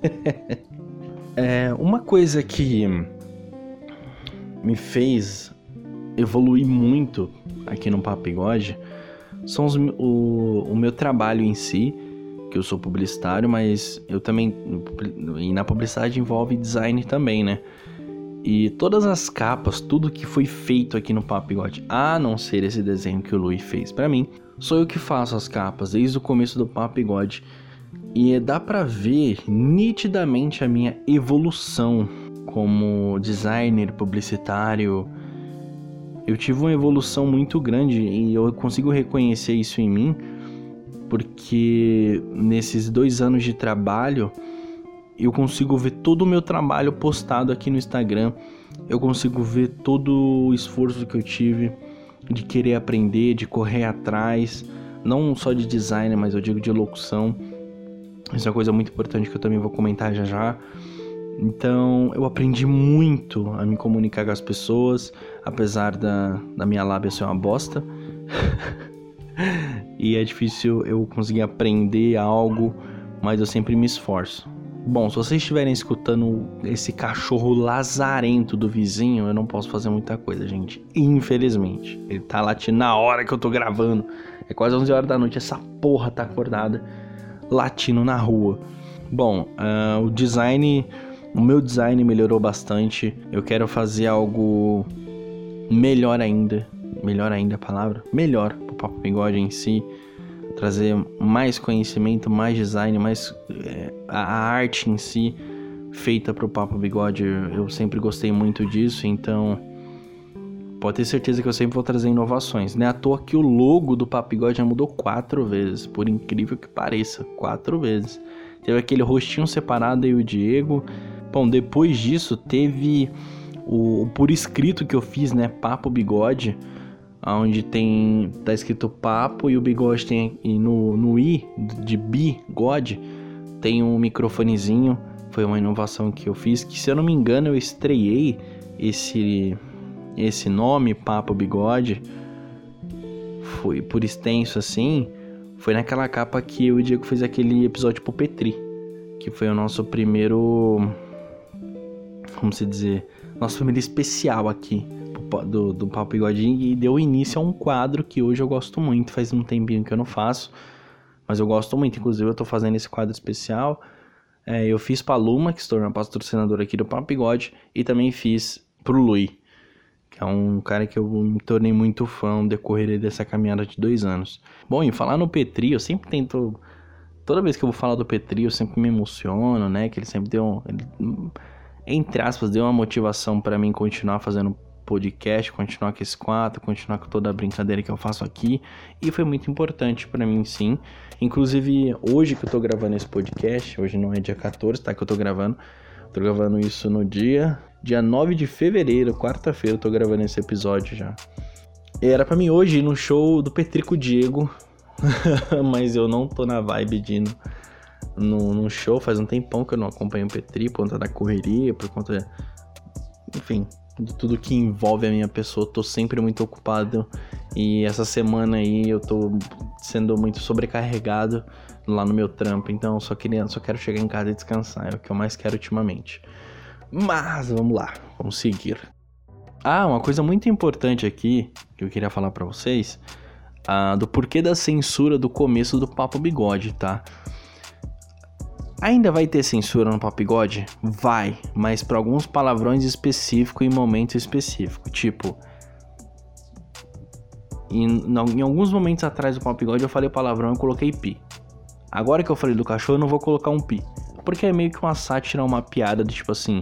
Speaker 1: é, uma coisa que me fez evoluir muito aqui no Papo Bigode são os, o, o meu trabalho em si, que eu sou publicitário, mas eu também. E na publicidade envolve design também, né? E todas as capas, tudo que foi feito aqui no Papo Bigode, a não ser esse desenho que o Luiz fez pra mim, sou eu que faço as capas desde o começo do Papo Bigode. E dá pra ver nitidamente a minha evolução como designer publicitário. Eu tive uma evolução muito grande e eu consigo reconhecer isso em mim porque nesses dois anos de trabalho eu consigo ver todo o meu trabalho postado aqui no Instagram. Eu consigo ver todo o esforço que eu tive de querer aprender, de correr atrás, não só de design, mas eu digo de locução. Isso é uma coisa muito importante que eu também vou comentar já já. Então, eu aprendi muito a me comunicar com as pessoas, apesar da, da minha lábia ser uma bosta. e é difícil eu conseguir aprender algo, mas eu sempre me esforço. Bom, se vocês estiverem escutando esse cachorro lazarento do vizinho, eu não posso fazer muita coisa, gente. Infelizmente. Ele tá latindo na hora que eu tô gravando. É quase 11 horas da noite, essa porra tá acordada, latindo na rua. Bom, ah, o design, o meu design melhorou bastante. Eu quero fazer algo melhor ainda. Melhor ainda a palavra? Melhor Papo Bigode em si trazer mais conhecimento, mais design, mais é, a, a arte em si feita pro Papo Bigode. Eu sempre gostei muito disso, então pode ter certeza que eu sempre vou trazer inovações. Não é à toa que o logo do Papo Bigode já mudou quatro vezes, por incrível que pareça, quatro vezes. Teve aquele rostinho separado aí o Diego. Bom, depois disso teve o, o por escrito que eu fiz, né, Papo Bigode onde tem tá escrito papo e o bigode tem e no no i de bigode tem um microfonezinho. Foi uma inovação que eu fiz que se eu não me engano eu estreiei esse esse nome papo bigode. Foi por extenso assim foi naquela capa que eu e o Diego fez aquele episódio pro Petri que foi o nosso primeiro como se dizer nosso primeiro especial aqui do, do Papo Bigodinho e deu início a um quadro que hoje eu gosto muito. Faz um tempinho que eu não faço, mas eu gosto muito. Inclusive, eu tô fazendo esse quadro especial. É, eu fiz pra Luma, que se tornou patrocinadora aqui do Papo Bigode, e também fiz pro Lui, que é um cara que eu me tornei muito fã no decorrer dessa caminhada de dois anos. Bom, e falar no Petri, eu sempre tento. Toda vez que eu vou falar do Petri, eu sempre me emociono, né? Que ele sempre deu. Ele, entre aspas, deu uma motivação para mim continuar fazendo podcast, continuar com esse quadro, continuar com toda a brincadeira que eu faço aqui. E foi muito importante para mim, sim. Inclusive, hoje que eu tô gravando esse podcast, hoje não é dia 14, tá? Que eu tô gravando. Tô gravando isso no dia, dia 9 de fevereiro, quarta-feira, eu tô gravando esse episódio já. Era para mim hoje ir no show do Petrico Diego, mas eu não tô na vibe de ir no, no, no, show. Faz um tempão que eu não acompanho o Petri por conta da correria, por conta. Enfim, de tudo que envolve a minha pessoa, tô sempre muito ocupado e essa semana aí eu tô sendo muito sobrecarregado lá no meu trampo, então só queria, só quero chegar em casa e descansar, é o que eu mais quero ultimamente. Mas vamos lá, vamos seguir. Ah, uma coisa muito importante aqui que eu queria falar para vocês, ah, do porquê da censura do começo do Papo Bigode, tá? Ainda vai ter censura no Papigode? Vai, mas para alguns palavrões específicos em momento específico. Tipo, em, em, alguns momentos atrás do Papigode eu falei palavrão e coloquei pi. Agora que eu falei do cachorro, eu não vou colocar um pi. Porque é meio que uma sátira, uma piada do tipo assim: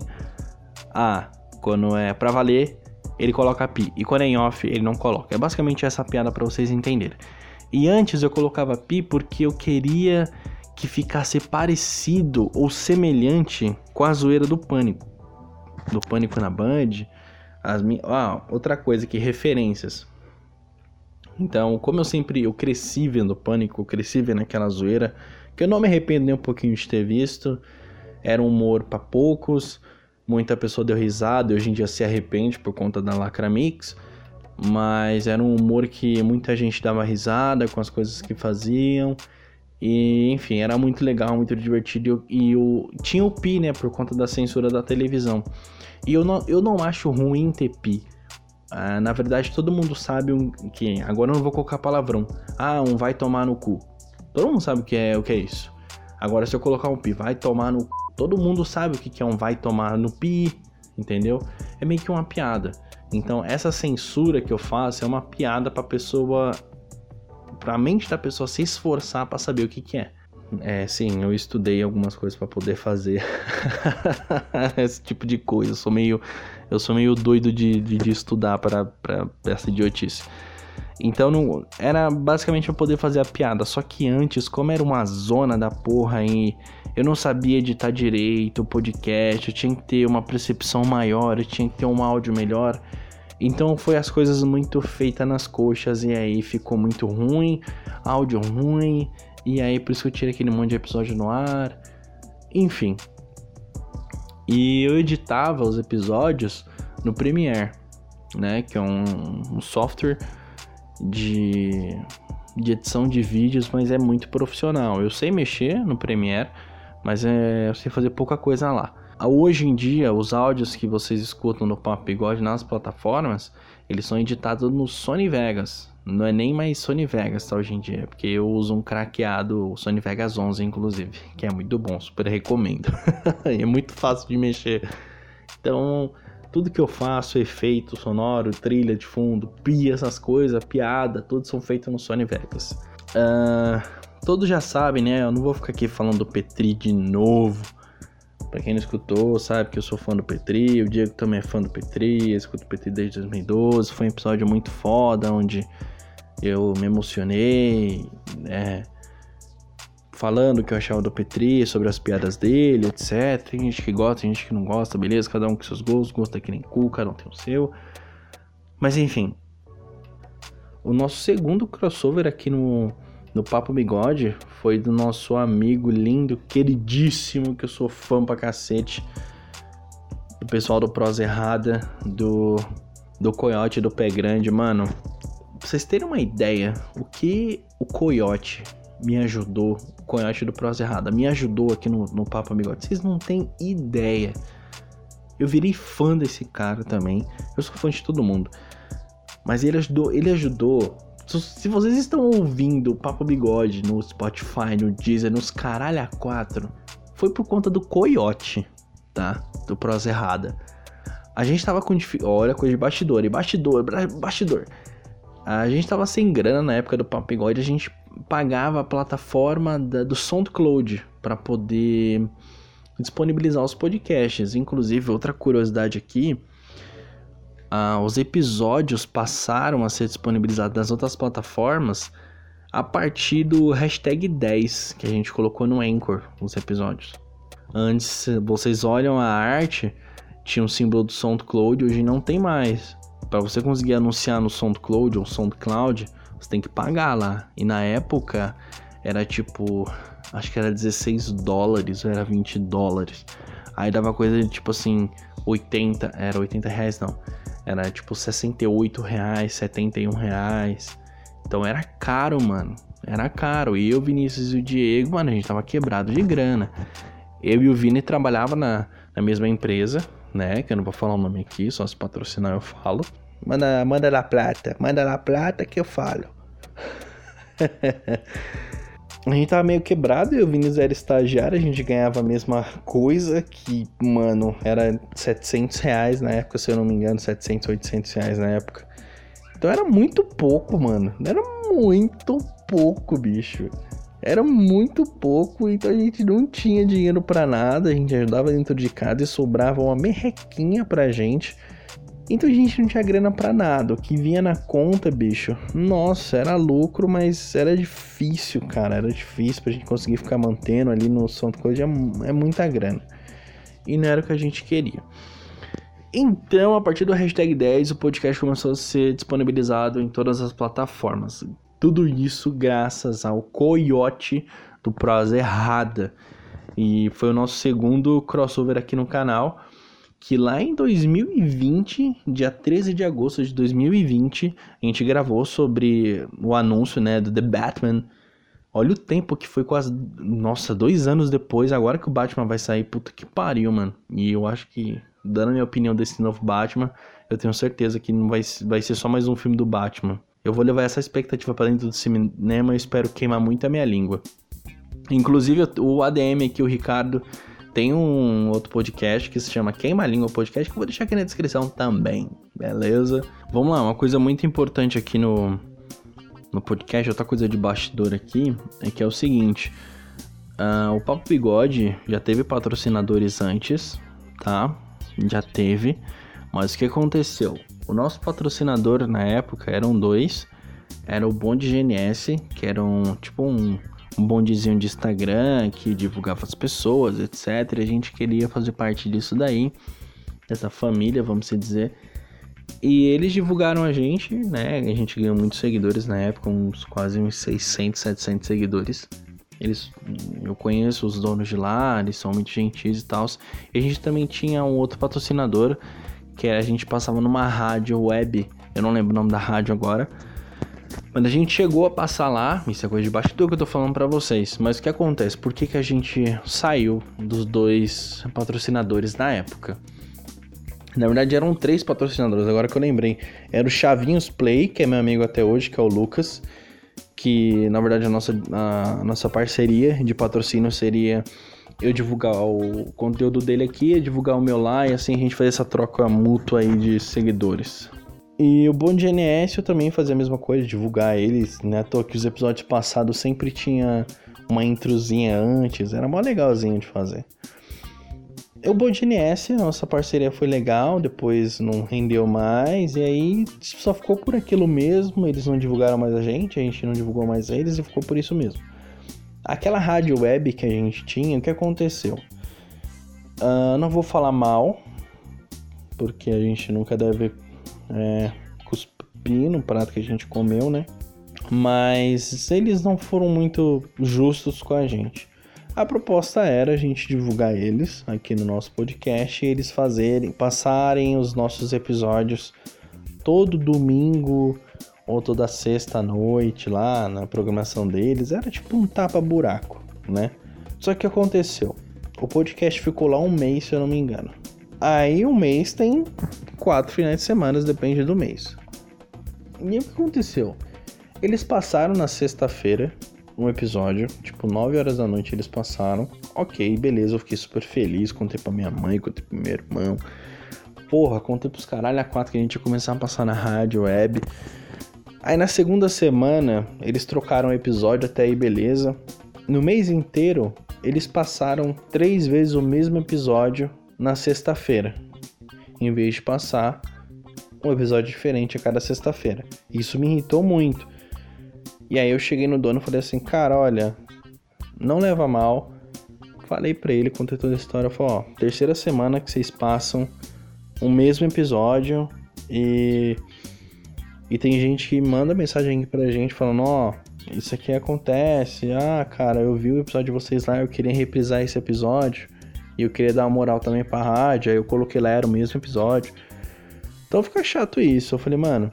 Speaker 1: Ah, quando é pra valer, ele coloca pi. E quando é em off, ele não coloca. É basicamente essa piada para vocês entenderem. E antes eu colocava pi porque eu queria que ficasse parecido ou semelhante com a zoeira do Pânico. Do Pânico na Band, As. Ah, outra coisa que referências. Então, como eu sempre eu cresci vendo Pânico, eu cresci vendo aquela zoeira, que eu não me arrependo nem um pouquinho de ter visto. Era um humor para poucos, muita pessoa deu risada, e hoje em dia se arrepende por conta da Lacra Mix, mas era um humor que muita gente dava risada com as coisas que faziam. E, enfim, era muito legal, muito divertido. E o, tinha o Pi, né, por conta da censura da televisão. E eu não, eu não acho ruim ter Pi. Ah, na verdade, todo mundo sabe um, que. Agora eu não vou colocar palavrão. Ah, um vai tomar no cu. Todo mundo sabe o que é, o que é isso. Agora, se eu colocar um pi, vai tomar no. Todo mundo sabe o que é um vai tomar no pi, entendeu? É meio que uma piada. Então, essa censura que eu faço é uma piada pra pessoa. Pra mente da pessoa se esforçar para saber o que, que é. É, sim, eu estudei algumas coisas para poder fazer esse tipo de coisa. Eu sou meio, eu sou meio doido de, de, de estudar para essa idiotice. Então não, era basicamente para poder fazer a piada. Só que antes, como era uma zona da porra e eu não sabia editar direito o podcast, eu tinha que ter uma percepção maior, eu tinha que ter um áudio melhor. Então foi as coisas muito feitas nas coxas e aí ficou muito ruim, áudio ruim, e aí por isso que eu tirei aquele monte de episódio no ar. Enfim. E eu editava os episódios no Premiere, né, que é um, um software de, de edição de vídeos, mas é muito profissional. Eu sei mexer no Premiere, mas é, eu sei fazer pouca coisa lá. Hoje em dia, os áudios que vocês escutam no Papo Bigode nas plataformas, eles são editados no Sony Vegas. Não é nem mais Sony Vegas, tá, hoje em dia, porque eu uso um craqueado, Sony Vegas 11, inclusive, que é muito bom, super recomendo. é muito fácil de mexer. Então, tudo que eu faço, efeito sonoro, trilha de fundo, pia, essas coisas, piada, tudo são feitos no Sony Vegas. Uh, todos já sabem, né? Eu não vou ficar aqui falando do Petri de novo. Pra quem não escutou, sabe que eu sou fã do Petri. O Diego também é fã do Petri. Eu escuto o Petri desde 2012. Foi um episódio muito foda, onde eu me emocionei. É, falando o que eu achava do Petri, sobre as piadas dele, etc. Tem gente que gosta, tem gente que não gosta, beleza? Cada um com seus gostos, gosta que nem cu, cada um tem o seu. Mas enfim. O nosso segundo crossover aqui no, no Papo Bigode foi do nosso amigo lindo, queridíssimo, que eu sou fã pra cacete. Do pessoal do Prosa Errada, do, do Coyote do Pé Grande. Mano, pra vocês terem uma ideia, o que o Coyote me ajudou, o Conhote do Prosa Errada, me ajudou aqui no, no Papo Amigote. Vocês não têm ideia. Eu virei fã desse cara também. Eu sou fã de todo mundo. Mas ele ajudou, ele ajudou. Se vocês estão ouvindo o Papo Bigode no Spotify, no Deezer, nos caralho a quatro, foi por conta do Coyote, tá? Do Prosa Errada. A gente tava com Olha, coisa de bastidor, e bastidor, bastidor. A gente tava sem grana na época do Papo Bigode, a gente pagava a plataforma da, do SoundCloud para poder disponibilizar os podcasts. Inclusive, outra curiosidade aqui, ah, os episódios passaram a ser disponibilizados nas outras plataformas a partir do hashtag 10 que a gente colocou no Anchor, os episódios. Antes, vocês olham a arte, tinha um símbolo do SoundCloud, hoje não tem mais. Para você conseguir anunciar no SoundCloud ou SoundCloud, você tem que pagar lá. E na época era tipo, acho que era 16 dólares ou era 20 dólares. Aí dava coisa de tipo assim, 80, era 80 reais não. Era tipo 68 reais, 71 reais. Então era caro, mano. Era caro. E eu, Vinícius e o Diego, mano, a gente tava quebrado de grana. Eu e o Vini trabalhava na, na mesma empresa, né? Que eu não vou falar o nome aqui, só se patrocinar eu falo. Manda, manda lá plata, manda lá plata que eu falo. a gente tava meio quebrado e o Vinícius era estagiário, a gente ganhava a mesma coisa, que, mano, era 700 reais na época, se eu não me engano, 700, 800 reais na época. Então era muito pouco, mano. Era muito pouco, bicho. Era muito pouco, então a gente não tinha dinheiro para nada, a gente ajudava dentro de casa e sobrava uma merrequinha pra gente. Então a gente não tinha grana para nada. O que vinha na conta, bicho, nossa, era lucro, mas era difícil, cara. Era difícil pra gente conseguir ficar mantendo ali no SoundCloud. É, é muita grana. E não era o que a gente queria. Então, a partir do hashtag 10, o podcast começou a ser disponibilizado em todas as plataformas. Tudo isso graças ao Coyote do Prosa Errada. E foi o nosso segundo crossover aqui no canal. Que lá em 2020, dia 13 de agosto de 2020, a gente gravou sobre o anúncio né, do The Batman. Olha o tempo que foi quase. Nossa, dois anos depois, agora que o Batman vai sair. Puta que pariu, mano. E eu acho que dando a minha opinião desse novo Batman, eu tenho certeza que não vai, vai ser só mais um filme do Batman. Eu vou levar essa expectativa para dentro do cinema e espero queimar muito a minha língua. Inclusive, o ADM aqui, o Ricardo, tem um outro podcast que se chama Queima Língua Podcast, que eu vou deixar aqui na descrição também, beleza? Vamos lá, uma coisa muito importante aqui no, no podcast, outra coisa de bastidor aqui, é que é o seguinte: uh, o Papo Bigode já teve patrocinadores antes, tá? já teve. Mas o que aconteceu? O nosso patrocinador na época eram dois. Era o Bonde GNS, que era um tipo um, um bondezinho de Instagram que divulgava as pessoas, etc. A gente queria fazer parte disso daí, dessa família, vamos dizer. E eles divulgaram a gente, né? A gente ganhou muitos seguidores na época, uns quase uns 600, 700 seguidores. Eles, eu conheço os donos de lá, eles são muito gentis e tal. E a gente também tinha um outro patrocinador, que a gente passava numa rádio web, eu não lembro o nome da rádio agora. Quando a gente chegou a passar lá, isso é coisa de bastidor que eu tô falando para vocês. Mas o que acontece? Por que, que a gente saiu dos dois patrocinadores na época? Na verdade eram três patrocinadores, agora que eu lembrei. Era o Chavinhos Play, que é meu amigo até hoje, que é o Lucas que na verdade a nossa, a, nossa parceria de patrocínio seria eu divulgar o conteúdo dele aqui, divulgar o meu lá e assim a gente fazer essa troca mútua aí de seguidores. E o Bom GNS eu também fazia a mesma coisa, divulgar eles, né? Toa que os episódios passados sempre tinha uma introzinha antes, era mó legalzinho de fazer. O Bodiness, a nossa parceria foi legal, depois não rendeu mais, e aí só ficou por aquilo mesmo, eles não divulgaram mais a gente, a gente não divulgou mais eles e ficou por isso mesmo. Aquela rádio web que a gente tinha, o que aconteceu? Uh, não vou falar mal, porque a gente nunca deve é, cuspir no prato que a gente comeu, né? Mas eles não foram muito justos com a gente. A proposta era a gente divulgar eles aqui no nosso podcast e eles fazerem, passarem os nossos episódios todo domingo ou toda sexta noite lá na programação deles. Era tipo um tapa-buraco, né? Só que aconteceu. O podcast ficou lá um mês, se eu não me engano. Aí um mês tem quatro finais de semana, depende do mês. E o que aconteceu? Eles passaram na sexta-feira um episódio, tipo 9 horas da noite eles passaram. Ok, beleza, eu fiquei super feliz, contei pra minha mãe, contei pro meu irmão. Porra, contei pros caralho a quatro que a gente ia começar a passar na rádio, web. Aí na segunda semana eles trocaram o episódio até aí, beleza. No mês inteiro eles passaram três vezes o mesmo episódio na sexta-feira, em vez de passar um episódio diferente a cada sexta-feira. Isso me irritou muito. E aí eu cheguei no dono e falei assim, cara, olha, não leva mal. Falei pra ele, contei toda a história, falei, ó, terceira semana que vocês passam o mesmo episódio e e tem gente que manda mensagem aqui pra gente falando, ó, isso aqui acontece. Ah, cara, eu vi o episódio de vocês lá, eu queria reprisar esse episódio. E eu queria dar uma moral também pra rádio. Aí eu coloquei lá, era o mesmo episódio. Então fica chato isso. Eu falei, mano,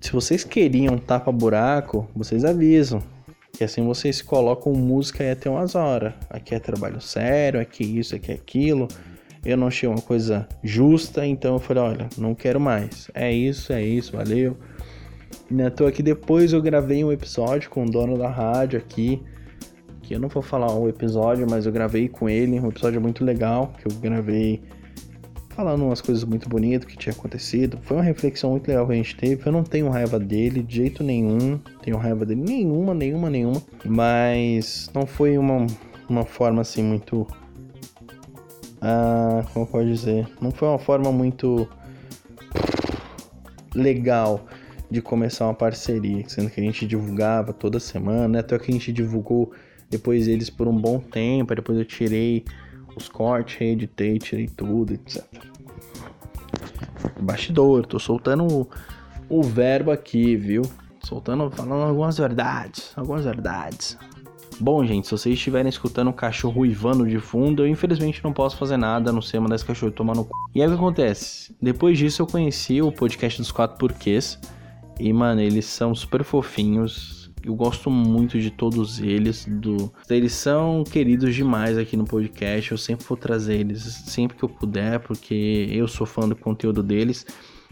Speaker 1: se vocês queriam tapa-buraco, vocês avisam. Que assim vocês colocam música aí até umas horas. Aqui é trabalho sério, aqui é isso, aqui é aquilo. Eu não achei uma coisa justa, então eu falei, olha, não quero mais. É isso, é isso, valeu. E tô aqui depois eu gravei um episódio com o dono da rádio aqui. Que eu não vou falar o episódio, mas eu gravei com ele, um episódio muito legal, que eu gravei falando umas coisas muito bonitas que tinha acontecido. Foi uma reflexão muito legal que a gente teve. Eu não tenho raiva dele de jeito nenhum. Tenho raiva dele nenhuma, nenhuma, nenhuma. Mas não foi uma, uma forma assim muito. Ah, como pode dizer? Não foi uma forma muito legal de começar uma parceria, sendo que a gente divulgava toda semana, né? até que a gente divulgou depois eles por um bom tempo, depois eu tirei os cortes, editei, tirei tudo, etc. bastidor, tô soltando o, o verbo aqui, viu? Soltando, falando algumas verdades, algumas verdades. Bom, gente, se vocês estiverem escutando um cachorro uivando de fundo, eu infelizmente não posso fazer nada a não ser mandar esse cachorro tomar no cu. E aí o que acontece? Depois disso eu conheci o podcast dos quatro porquês. E, mano, eles são super fofinhos. Eu gosto muito de todos eles. Do... Eles são queridos demais aqui no podcast. Eu sempre vou trazer eles sempre que eu puder, porque eu sou fã do conteúdo deles.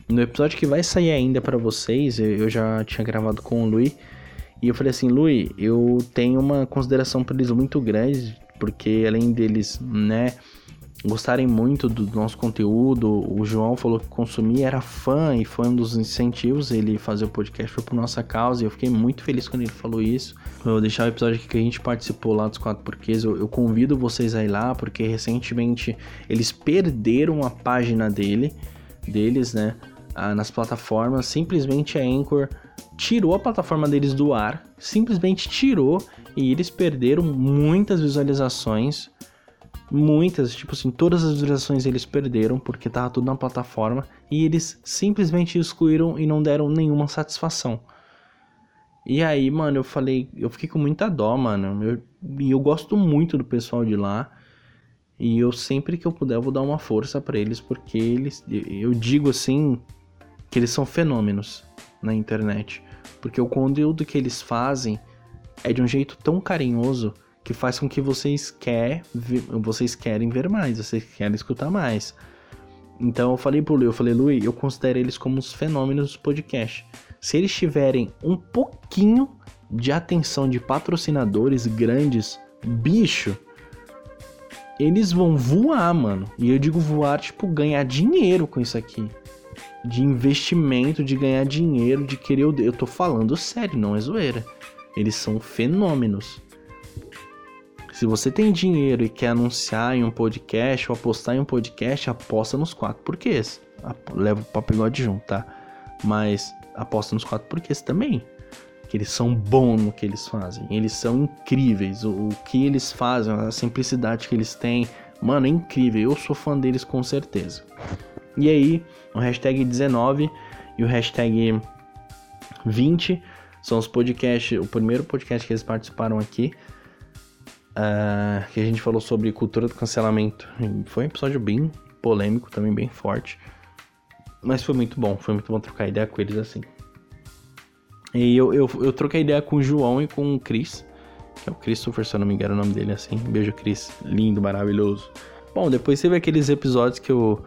Speaker 1: No episódio que vai sair ainda para vocês, eu já tinha gravado com o Lui. E eu falei assim, Lui, eu tenho uma consideração por eles muito grande, porque além deles, né, gostarem muito do nosso conteúdo, o João falou que consumia, era fã e foi um dos incentivos ele fazer o podcast foi por nossa causa. E eu fiquei muito feliz quando ele falou isso. Eu vou deixar o episódio aqui que a gente participou lá dos quatro porquês. Eu, eu convido vocês a ir lá, porque recentemente eles perderam a página dele, deles, né? nas plataformas, simplesmente a Anchor tirou a plataforma deles do ar, simplesmente tirou e eles perderam muitas visualizações, muitas, tipo assim, todas as visualizações eles perderam porque tava tudo na plataforma e eles simplesmente excluíram e não deram nenhuma satisfação. E aí, mano, eu falei, eu fiquei com muita dó, mano. Eu, e eu gosto muito do pessoal de lá. E eu sempre que eu puder eu vou dar uma força para eles, porque eles, eu digo assim, que eles são fenômenos na internet, porque o conteúdo que eles fazem é de um jeito tão carinhoso que faz com que vocês quer, vocês querem ver mais, vocês querem escutar mais. Então eu falei pro Lu, eu falei, Lu, eu considero eles como os fenômenos do podcast. Se eles tiverem um pouquinho de atenção de patrocinadores grandes, bicho, eles vão voar, mano. E eu digo voar, tipo, ganhar dinheiro com isso aqui de investimento, de ganhar dinheiro, de querer. Eu tô falando sério, não é zoeira. Eles são fenômenos. Se você tem dinheiro e quer anunciar em um podcast ou apostar em um podcast, aposta nos quatro porquês. Leva o papel junto, tá? Mas aposta nos quatro porquês também. Que eles são bons no que eles fazem. Eles são incríveis. O, o que eles fazem, a simplicidade que eles têm. Mano, é incrível. Eu sou fã deles com certeza. E aí, o hashtag 19 e o hashtag 20 são os podcasts, o primeiro podcast que eles participaram aqui, uh, que a gente falou sobre cultura do cancelamento. Foi um episódio bem polêmico, também bem forte, mas foi muito bom, foi muito bom trocar ideia com eles assim. E eu, eu, eu troquei ideia com o João e com o Chris, que é o Christopher, se eu não me engano o nome dele assim. Beijo, Chris. Lindo, maravilhoso. Bom, depois teve aqueles episódios que eu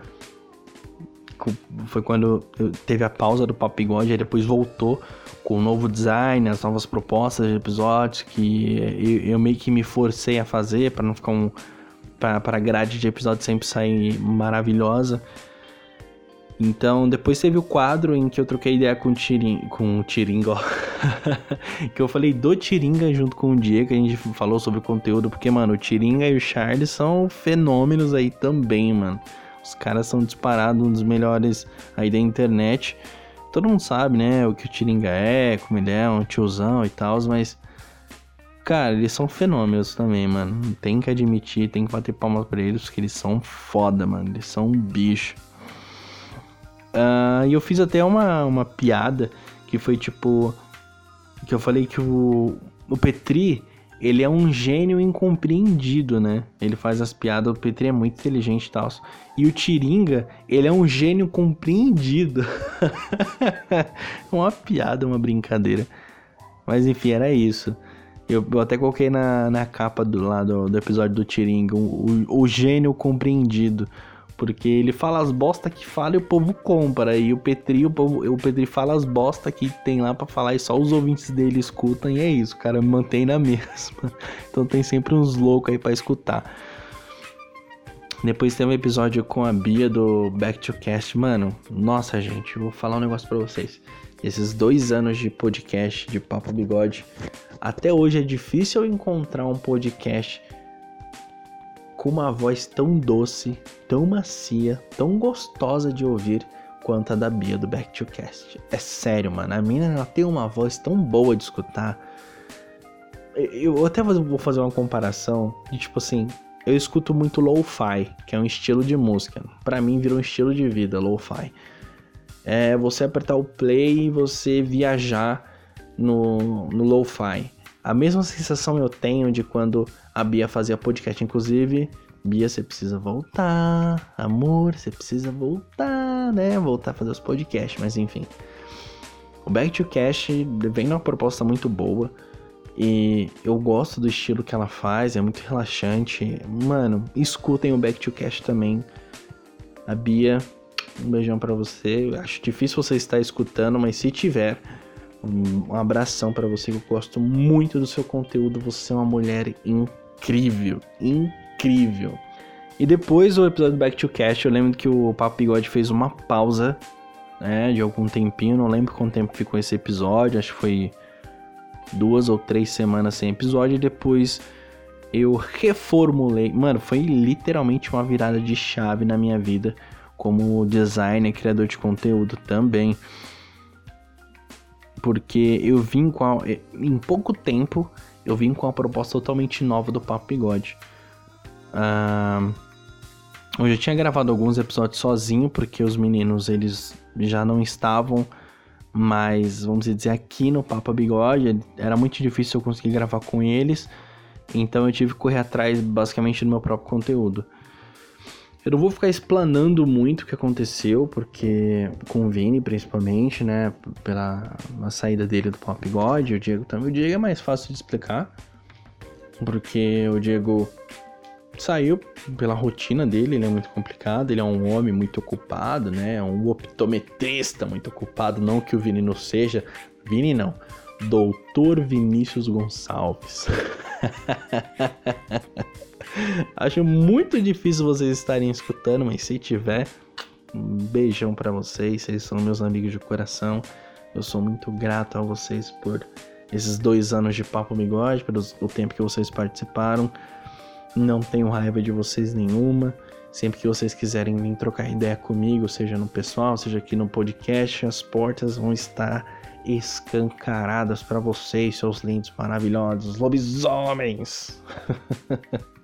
Speaker 1: foi quando teve a pausa do Papo Bigode, aí depois voltou com o novo design, as novas propostas de episódios que eu, meio que me forcei a fazer para não ficar um para grade de episódios sempre sair maravilhosa. Então, depois teve o quadro em que eu troquei ideia com o Tiringa, com o Tiringa, que eu falei do Tiringa junto com o Diego, a gente falou sobre o conteúdo, porque, mano, o Tiringa e o Charles são fenômenos aí também, mano. Os caras são disparados um dos melhores aí da internet. Todo mundo sabe, né, o que o Tiringa é, como ele é, um tiozão e tal, mas. Cara, eles são fenômenos também, mano. Tem que admitir, tem que bater palmas pra eles, porque eles são foda, mano. Eles são um bicho. Uh, e eu fiz até uma, uma piada que foi tipo. Que eu falei que o, o Petri ele é um gênio incompreendido, né? Ele faz as piadas, o Petri é muito inteligente e tal. E o Tiringa, ele é um gênio compreendido. uma piada, uma brincadeira. Mas enfim, era isso. Eu, eu até coloquei na, na capa do lado do episódio do Tiringa, o, o, o gênio compreendido. Porque ele fala as bosta que fala e o povo compra. E o Petri, o, povo, o Petri fala as bosta que tem lá para falar e só os ouvintes dele escutam. E é isso, o cara mantém na mesma. Então tem sempre uns loucos aí para escutar. Depois tem um episódio com a Bia do Back to Cast. Mano, nossa gente, vou falar um negócio pra vocês. Esses dois anos de podcast de Papo Bigode, até hoje é difícil encontrar um podcast com uma voz tão doce, tão macia, tão gostosa de ouvir quanto a da Bia do Back to Cast. É sério, mano. A mina ela tem uma voz tão boa de escutar. Eu até vou fazer uma comparação de tipo assim, eu escuto muito lo-fi, que é um estilo de música. Para mim virou um estilo de vida, lo-fi. é você apertar o play e você viajar no, no lo-fi. A mesma sensação eu tenho de quando a Bia fazia podcast. Inclusive, Bia, você precisa voltar. Amor, você precisa voltar, né? Voltar a fazer os podcasts, mas enfim. O Back to Cash vem numa proposta muito boa. E eu gosto do estilo que ela faz, é muito relaxante. Mano, escutem o Back to Cash também. A Bia, um beijão para você. Eu acho difícil você estar escutando, mas se tiver, um abração para você. Eu gosto muito do seu conteúdo. Você é uma mulher incrível, incrível. E depois do episódio Back to Cash, eu lembro que o Papo Bigode fez uma pausa, né, de algum tempinho. Não lembro quanto tempo ficou esse episódio. Acho que foi duas ou três semanas sem episódio. E depois eu reformulei. Mano, foi literalmente uma virada de chave na minha vida como designer, criador de conteúdo também. Porque eu vim com a, em pouco tempo eu vim com uma proposta totalmente nova do Papo Bigode. Ah, eu já tinha gravado alguns episódios sozinho porque os meninos eles já não estavam mais, vamos dizer, aqui no Papo Bigode. Era muito difícil eu conseguir gravar com eles. Então eu tive que correr atrás basicamente do meu próprio conteúdo. Eu não vou ficar explanando muito o que aconteceu, porque com o Vini, principalmente, né? Pela saída dele do Pop God, o Diego também. O Diego é mais fácil de explicar, porque o Diego saiu pela rotina dele, ele é muito complicado, ele é um homem muito ocupado, né? É um optometrista muito ocupado, não que o Vini não seja. Vini não. Doutor Vinícius Gonçalves. Acho muito difícil vocês estarem escutando, mas se tiver, um beijão para vocês. Vocês são meus amigos de coração. Eu sou muito grato a vocês por esses dois anos de Papo Bigode, pelo tempo que vocês participaram. Não tenho raiva de vocês nenhuma. Sempre que vocês quiserem vir trocar ideia comigo, seja no pessoal, seja aqui no podcast, as portas vão estar escancaradas para vocês, seus lindos, maravilhosos lobisomens.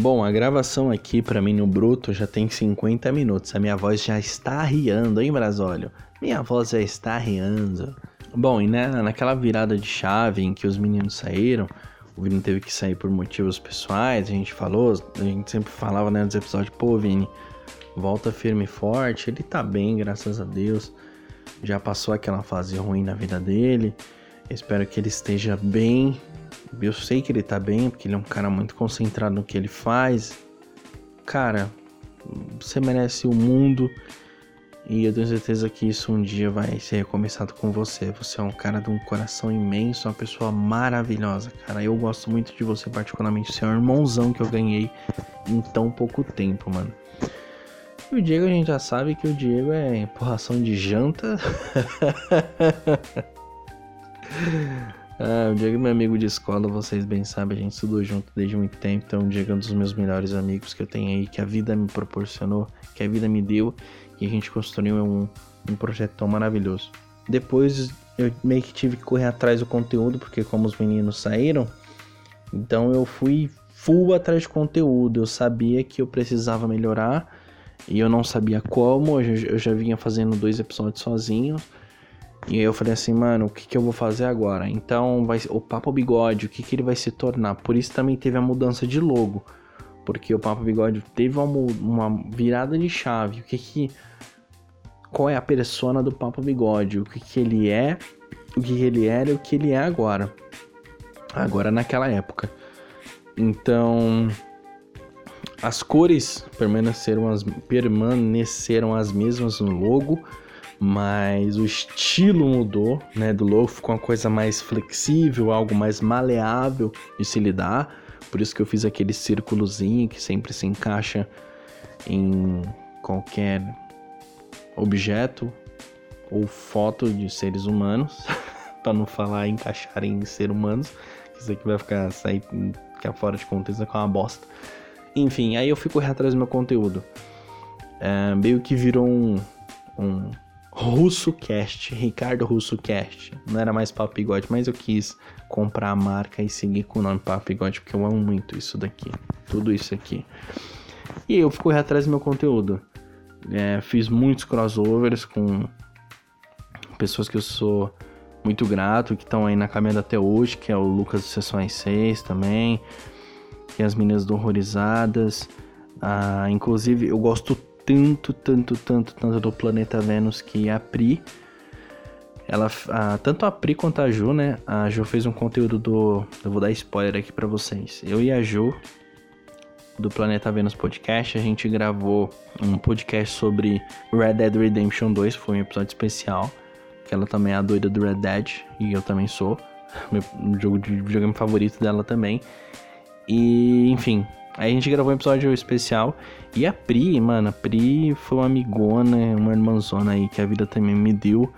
Speaker 1: Bom, a gravação aqui para mim no bruto já tem 50 minutos. A minha voz já está arriando, hein, Brasólio? Minha voz já está arriando. Bom, e né, naquela virada de chave em que os meninos saíram, o Vini teve que sair por motivos pessoais, a gente falou, a gente sempre falava né, nos episódios, pô, Vini, volta firme e forte, ele tá bem, graças a Deus. Já passou aquela fase ruim na vida dele. Espero que ele esteja bem, eu sei que ele tá bem, porque ele é um cara muito concentrado no que ele faz. Cara, você merece o mundo. E eu tenho certeza que isso um dia vai ser recomeçado com você. Você é um cara de um coração imenso, uma pessoa maravilhosa, cara. Eu gosto muito de você, particularmente. Você é um irmãozão que eu ganhei em tão pouco tempo, mano. E o Diego, a gente já sabe que o Diego é empurração de janta. Ah, o Diego é meu amigo de escola, vocês bem sabem, a gente estudou junto desde muito tempo, então o Diego é um dos meus melhores amigos que eu tenho aí, que a vida me proporcionou, que a vida me deu, e a gente construiu um, um projeto tão maravilhoso. Depois eu meio que tive que correr atrás do conteúdo, porque como os meninos saíram, então eu fui full atrás de conteúdo, eu sabia que eu precisava melhorar, e eu não sabia como, eu já vinha fazendo dois episódios sozinho, e eu falei assim, mano, o que, que eu vou fazer agora? Então, vai, o Papo Bigode, o que, que ele vai se tornar? Por isso também teve a mudança de logo. Porque o Papo Bigode teve uma, uma virada de chave. O que que... Qual é a persona do Papo Bigode? O que que ele é, o que, que ele era e o que ele é agora. Agora naquela época. Então... As cores permaneceram as, permaneceram as mesmas no logo mas o estilo mudou, né? Do logo ficou uma coisa mais flexível, algo mais maleável de se lidar. Por isso que eu fiz aquele círculozinho que sempre se encaixa em qualquer objeto ou foto de seres humanos, para não falar encaixar em ser humanos, isso aqui vai ficar sair ficar fora de contexto com uma bosta. Enfim, aí eu fico atrás do meu conteúdo. É, meio que virou um, um Russo Cast, Ricardo Russo Cast. Não era mais Papo Bigode, mas eu quis comprar a marca e seguir com o nome Papo Bigode, porque eu amo muito isso daqui. Tudo isso aqui. E eu fui atrás do meu conteúdo. É, fiz muitos crossovers com pessoas que eu sou muito grato, que estão aí na caminhada até hoje, que é o Lucas do Sessões 6 também, e as meninas do Horrorizadas. Ah, inclusive, eu gosto tanto, tanto, tanto, tanto do Planeta Vênus que a Pri, ela, a, tanto a Pri quanto a Ju, né? A Ju fez um conteúdo do. Eu vou dar spoiler aqui pra vocês. Eu e a Ju, do Planeta Vênus Podcast, a gente gravou um podcast sobre Red Dead Redemption 2, foi um episódio especial. Que ela também é a doida do Red Dead, e eu também sou. Meu jogo de videogame favorito dela também. E, enfim, aí a gente gravou um episódio especial. E a Pri, mano, a Pri foi uma amigona, uma irmãzona aí que a vida também me deu.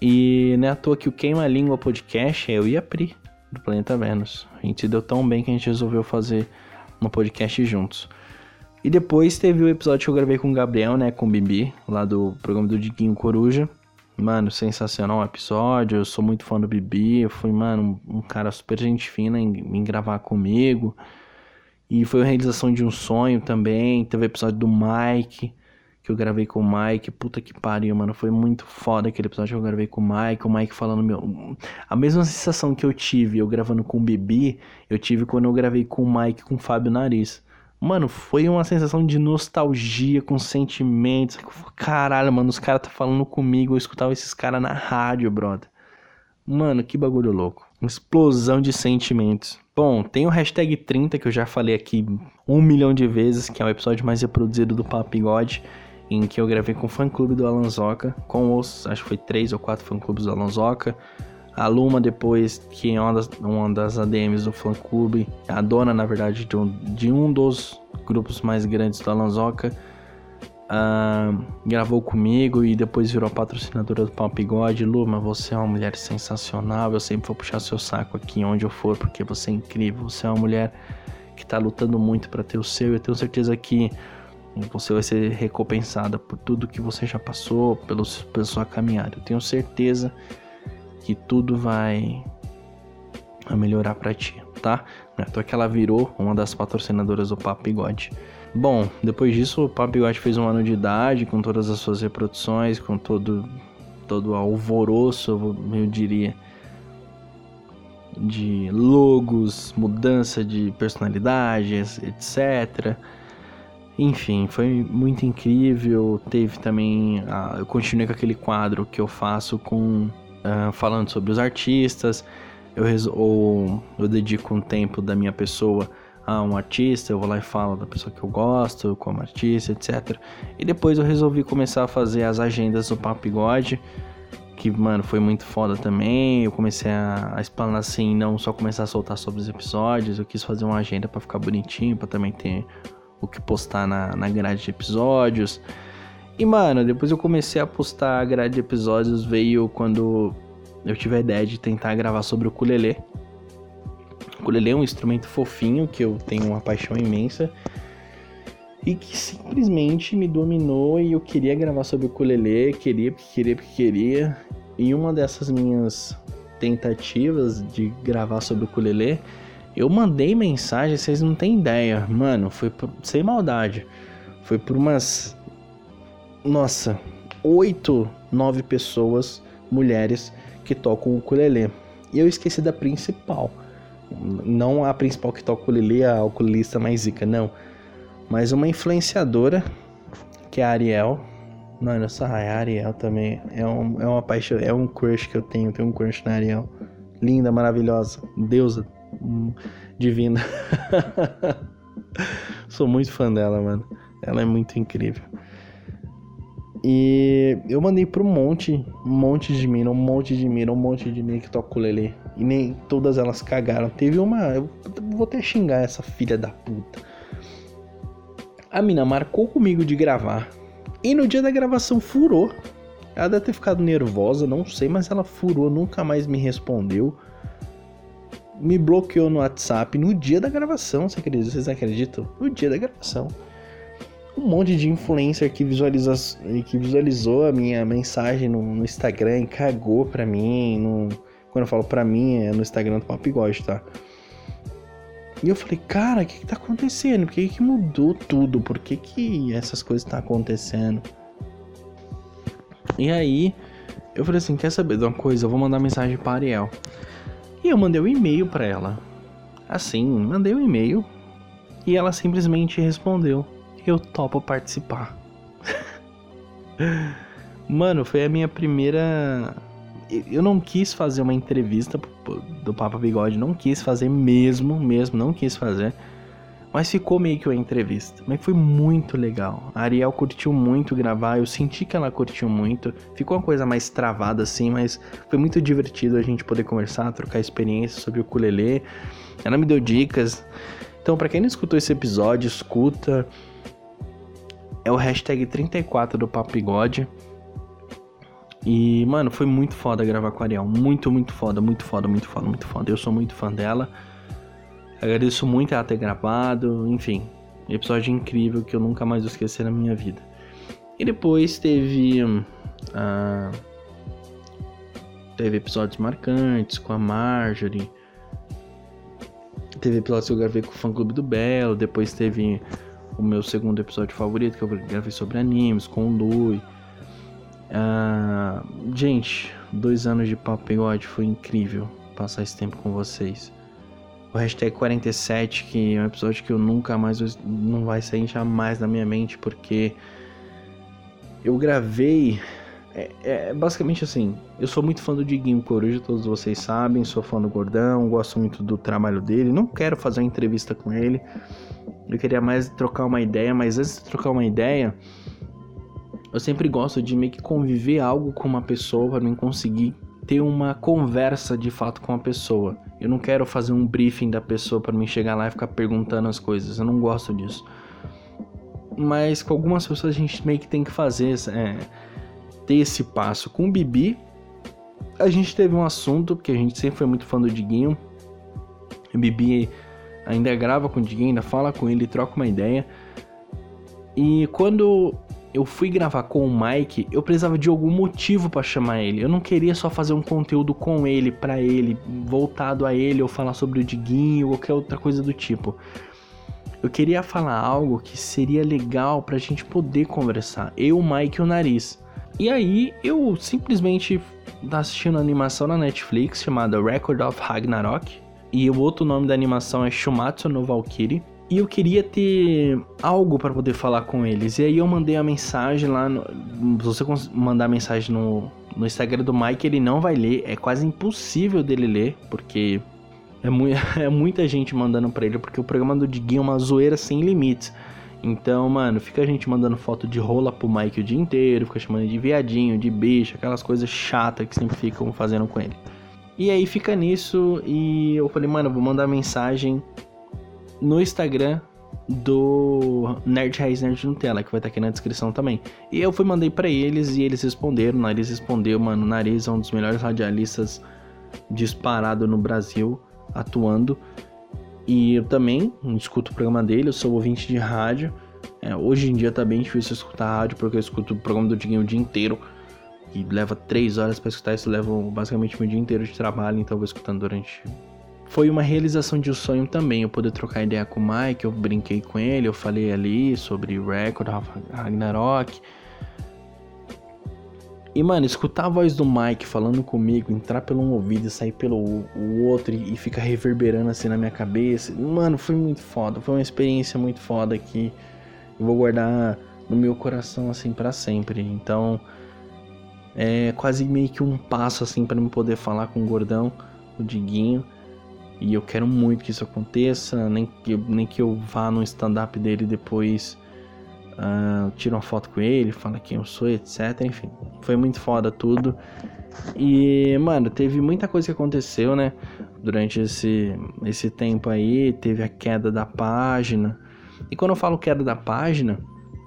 Speaker 1: E não é à toa que o Queima Língua Podcast é eu e a Pri, do Planeta Vênus. A gente se deu tão bem que a gente resolveu fazer um podcast juntos. E depois teve o episódio que eu gravei com o Gabriel, né, com o Bibi, lá do programa do Diguinho Coruja. Mano, sensacional o episódio, eu sou muito fã do Bibi, foi, mano, um cara super gente fina em, em gravar comigo. E foi a realização de um sonho também, teve o episódio do Mike, que eu gravei com o Mike, puta que pariu, mano, foi muito foda aquele episódio que eu gravei com o Mike, o Mike falando meu... A mesma sensação que eu tive eu gravando com o Bibi, eu tive quando eu gravei com o Mike com o Fábio Nariz. Mano, foi uma sensação de nostalgia, com sentimentos. Caralho, mano, os caras tá falando comigo. Eu escutava esses caras na rádio, brother. Mano, que bagulho louco. Explosão de sentimentos. Bom, tem o hashtag 30 que eu já falei aqui um milhão de vezes, que é o episódio mais reproduzido do Papo em que eu gravei com o fã clube do Alanzoca, com os, acho que foi três ou quatro fã clubes do Alanzoca. A Luma, depois, que é uma das, uma das ADMs do fã clube, a dona, na verdade, de um, de um dos grupos mais grandes do Alanzoca, uh, gravou comigo e depois virou patrocinadora do Papo Bigode. Luma, você é uma mulher sensacional, eu sempre vou puxar seu saco aqui onde eu for, porque você é incrível, você é uma mulher que tá lutando muito para ter o seu, eu tenho certeza que você vai ser recompensada por tudo que você já passou, pelo, pela sua caminhada. Eu tenho certeza que tudo vai melhorar para ti, tá? Então que ela virou uma das patrocinadoras do Papo Bigode. Bom, depois disso o Papo Bigode fez um ano de idade com todas as suas reproduções, com todo todo alvoroço, eu diria, de logos, mudança de personalidades, etc. Enfim, foi muito incrível. Teve também. Uh, eu continuei com aquele quadro que eu faço com uh, falando sobre os artistas, eu, ou eu dedico um tempo da minha pessoa a um artista, eu vou lá e falo da pessoa que eu gosto, como artista, etc. E depois eu resolvi começar a fazer as agendas do Papo Bigode, que, mano, foi muito foda também. Eu comecei a, a explanar assim, não só começar a soltar sobre os episódios, eu quis fazer uma agenda para ficar bonitinho, para também ter o que postar na, na grade de episódios. E, mano, depois eu comecei a postar a grade de episódios, veio quando eu tive a ideia de tentar gravar sobre o ukulele. Ukulele é um instrumento fofinho que eu tenho uma paixão imensa e que simplesmente me dominou e eu queria gravar sobre o ukulele, queria, porque queria, porque queria. E uma dessas minhas tentativas de gravar sobre o ukulele, eu mandei mensagem, vocês não têm ideia, mano, foi por, sem maldade. Foi por umas nossa, oito, nove pessoas, mulheres, que tocam o ukulele. E eu esqueci da principal. Não a principal que toca o ukulele, a ukulelista mais zica, não. Mas uma influenciadora, que é a Ariel. Mano, essa a Ariel também é, um, é uma paixão, é um crush que eu tenho. Tenho um crush na Ariel. Linda, maravilhosa, deusa, hum, divina. Sou muito fã dela, mano. Ela é muito incrível. E eu mandei pra um monte, um monte de mina, um monte de mina, um monte de mina que toca ukulele. E nem todas elas cagaram. Teve uma. Eu vou até xingar essa filha da puta. A mina marcou comigo de gravar. E no dia da gravação furou. Ela deve ter ficado nervosa, não sei, mas ela furou, nunca mais me respondeu. Me bloqueou no WhatsApp no dia da gravação, você acredita? Vocês acreditam? No dia da gravação um monte de influencer que, visualiza, que visualizou a minha mensagem no, no Instagram e cagou pra mim. No, quando eu falo pra mim, é no Instagram do Papigode, tá? E eu falei, cara, o que, que tá acontecendo? Por que, que mudou tudo? Por que, que essas coisas tá acontecendo? E aí, Eu falei assim, quer saber de uma coisa? Eu vou mandar mensagem pra Ariel. E eu mandei um e-mail pra ela. Assim, mandei um e-mail. E ela simplesmente respondeu: Eu topo participar. Mano, foi a minha primeira. Eu não quis fazer uma entrevista do Papa Bigode, não quis fazer mesmo, mesmo, não quis fazer. Mas ficou meio que uma entrevista. Mas foi muito legal. A Ariel curtiu muito gravar, eu senti que ela curtiu muito. Ficou uma coisa mais travada assim, mas foi muito divertido a gente poder conversar, trocar experiências sobre o ukulele. Ela me deu dicas. Então, para quem não escutou esse episódio, escuta. É o hashtag 34 do Papo Bigode. E, mano, foi muito foda gravar com a Ariel. Muito, muito foda, muito foda, muito foda, muito foda. Eu sou muito fã dela. Agradeço muito ela ter gravado. Enfim, episódio incrível que eu nunca mais esquecer na minha vida. E depois teve. Uh, teve episódios marcantes com a Marjorie. Teve episódios que eu gravei com o fã clube do Belo. Depois teve o meu segundo episódio favorito que eu gravei sobre animes com o Lui. Uh, gente, dois anos de papo foi incrível passar esse tempo com vocês. O hashtag 47, que é um episódio que eu nunca mais não vai sair jamais da minha mente, porque eu gravei. É, é, basicamente assim, eu sou muito fã do Diguinho Coruja, todos vocês sabem, sou fã do Gordão, gosto muito do trabalho dele, não quero fazer uma entrevista com ele. Eu queria mais trocar uma ideia, mas antes de trocar uma ideia, eu sempre gosto de meio que conviver algo com uma pessoa para mim conseguir ter uma conversa de fato com a pessoa. Eu não quero fazer um briefing da pessoa para mim chegar lá e ficar perguntando as coisas. Eu não gosto disso. Mas com algumas pessoas a gente meio que tem que fazer é, ter esse passo. Com o Bibi, a gente teve um assunto, porque a gente sempre foi muito fã do Diguinho. O Bibi ainda grava com o Diguinho, ainda fala com ele, troca uma ideia. E quando eu fui gravar com o Mike, eu precisava de algum motivo para chamar ele. Eu não queria só fazer um conteúdo com ele, para ele, voltado a ele, ou falar sobre o Diguinho, ou qualquer outra coisa do tipo. Eu queria falar algo que seria legal pra gente poder conversar. Eu, o Mike e o Nariz. E aí eu simplesmente tava assistindo uma animação na Netflix chamada Record of Ragnarok. E o outro nome da animação é Shumatsu no Valkyrie. E eu queria ter algo para poder falar com eles. E aí eu mandei a mensagem lá. No, se você mandar mensagem no, no Instagram do Mike, ele não vai ler. É quase impossível dele ler, porque é, mu é muita gente mandando para ele. Porque o programa do Diguinho é uma zoeira sem limites. Então, mano, fica a gente mandando foto de rola pro Mike o dia inteiro, fica chamando de viadinho, de bicho, aquelas coisas chatas que sempre ficam fazendo com ele. E aí fica nisso e eu falei, mano, vou mandar mensagem no Instagram do Nerd Raiz Nerd Nutella, que vai estar aqui na descrição também. E eu fui mandei para eles e eles responderam. O Nariz respondeu, mano. O Nariz é um dos melhores radialistas disparado no Brasil, atuando. E eu também escuto o programa dele, eu sou ouvinte de rádio. É, hoje em dia tá bem difícil escutar rádio, porque eu escuto o programa do Diguinho o dia inteiro. E leva três horas para escutar isso, leva basicamente meu dia inteiro de trabalho, então eu vou escutando durante foi uma realização de um sonho também. Eu poder trocar ideia com o Mike, eu brinquei com ele, eu falei ali sobre Record Ragnarok. E, mano, escutar a voz do Mike falando comigo, entrar pelo um ouvido e sair pelo o outro e, e ficar reverberando assim na minha cabeça. Mano, foi muito foda. Foi uma experiência muito foda que eu vou guardar no meu coração assim para sempre. Então, é quase meio que um passo assim para me poder falar com o gordão, o Diguinho. E eu quero muito que isso aconteça, nem que, nem que eu vá no stand-up dele depois, uh, tiro uma foto com ele, fala quem eu sou, etc. Enfim, foi muito foda tudo. E, mano, teve muita coisa que aconteceu, né? Durante esse, esse tempo aí, teve a queda da página. E quando eu falo queda da página,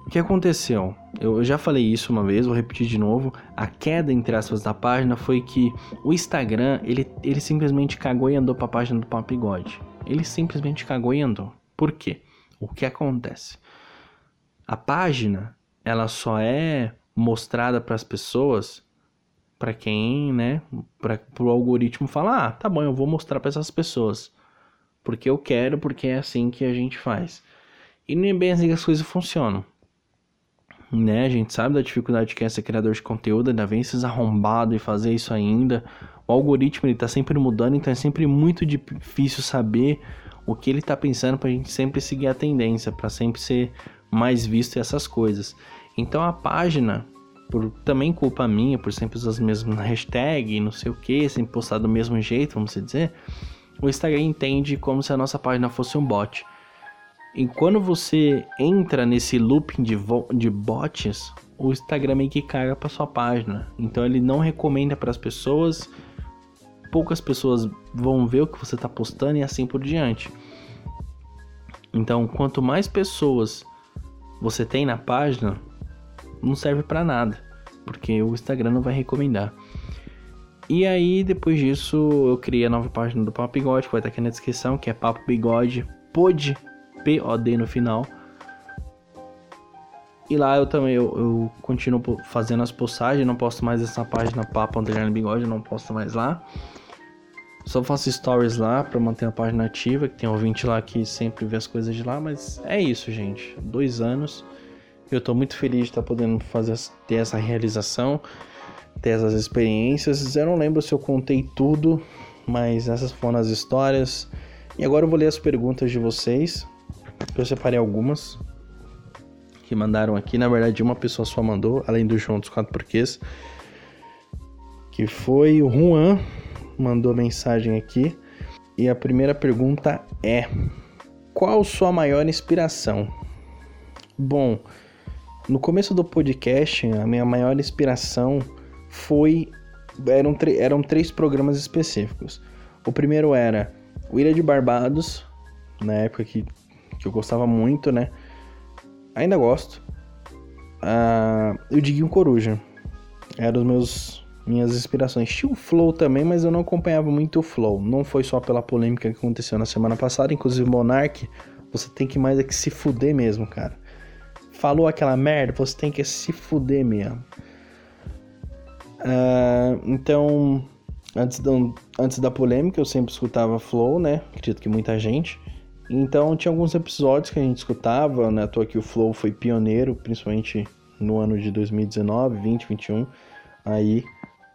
Speaker 1: o que aconteceu? Eu já falei isso uma vez, vou repetir de novo. A queda, entre aspas, da página foi que o Instagram, ele, ele simplesmente cagou e andou pra página do Papo Bigode. Ele simplesmente cagou e andou. Por quê? O que acontece? A página, ela só é mostrada para as pessoas para quem, né, para o algoritmo falar, ah, tá bom, eu vou mostrar para essas pessoas. Porque eu quero, porque é assim que a gente faz. E nem é bem assim que as coisas funcionam. Né? A gente sabe da dificuldade que é ser criador de conteúdo, ainda vem esses arrombados e fazer isso ainda. O algoritmo ele tá sempre mudando, então é sempre muito difícil saber o que ele tá pensando pra gente sempre seguir a tendência, para sempre ser mais visto e essas coisas. Então a página, por também culpa minha, por sempre usar as mesmas hashtags, não sei o que, sempre postar do mesmo jeito, vamos dizer, o Instagram entende como se a nossa página fosse um bot. E quando você entra nesse looping de, de bots, o Instagram meio que caga para sua página. Então ele não recomenda para as pessoas, poucas pessoas vão ver o que você está postando e assim por diante. Então, quanto mais pessoas você tem na página, não serve para nada, porque o Instagram não vai recomendar. E aí, depois disso, eu criei a nova página do Papo Bigode, que vai estar aqui na descrição, que é Papo Bigode Pod POD no final. E lá eu também eu, eu, continuo fazendo as postagens, não posto mais essa página Papo Underline Bigode, não posto mais lá. Só faço stories lá para manter a página ativa, que tem ouvinte lá que sempre vê as coisas de lá, mas é isso, gente. Dois anos. Eu tô muito feliz de estar tá podendo fazer ter essa realização, ter essas experiências. Eu não lembro se eu contei tudo, mas essas foram as histórias. E agora eu vou ler as perguntas de vocês. Eu separei algumas que mandaram aqui. Na verdade, uma pessoa só mandou, além do João dos Quatro Porquês. Que foi o Juan, mandou mensagem aqui. E a primeira pergunta é: Qual sua maior inspiração? Bom, no começo do podcast, a minha maior inspiração foi. Eram, eram três programas específicos. O primeiro era o Ilha de Barbados, na época que que eu gostava muito, né? Ainda gosto. Uh, o Diguinho Coruja. Eram os meus minhas inspirações. Tinha o Flow também, mas eu não acompanhava muito o Flow. Não foi só pela polêmica que aconteceu na semana passada. Inclusive, Monark, você tem que mais é que se fuder mesmo, cara. Falou aquela merda, você tem que se fuder mesmo. Uh, então, antes, do, antes da polêmica, eu sempre escutava Flow, né? Acredito que muita gente. Então tinha alguns episódios que a gente escutava, né? À que o Flow foi pioneiro, principalmente no ano de 2019, 20, 21, aí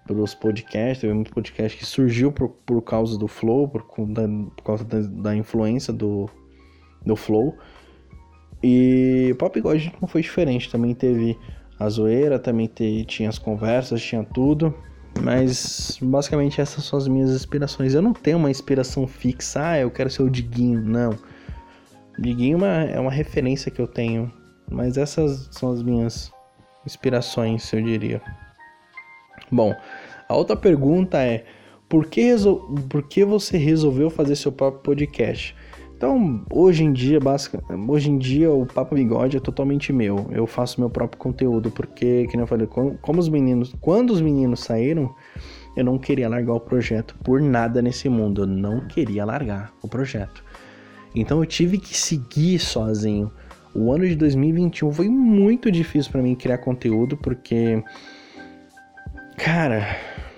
Speaker 1: pelos podcasts, teve muito podcast que surgiu por, por causa do Flow, por, da, por causa da, da, influência do, do Flow. E o Pop God não foi diferente, também teve a zoeira, também te, tinha as conversas, tinha tudo. Mas basicamente essas são as minhas inspirações. Eu não tenho uma inspiração fixa, ah, eu quero ser o Diguinho, não. Diguinho é uma, é uma referência que eu tenho, mas essas são as minhas inspirações, eu diria. Bom, a outra pergunta é: por que, por que você resolveu fazer seu próprio podcast? Então, hoje em dia, basic... hoje em dia o Papo Bigode é totalmente meu. Eu faço meu próprio conteúdo, porque, como eu falei, como os meninos, quando os meninos saíram, eu não queria largar o projeto por nada nesse mundo. Eu não queria largar o projeto. Então eu tive que seguir sozinho. O ano de 2021 foi muito difícil para mim criar conteúdo, porque cara,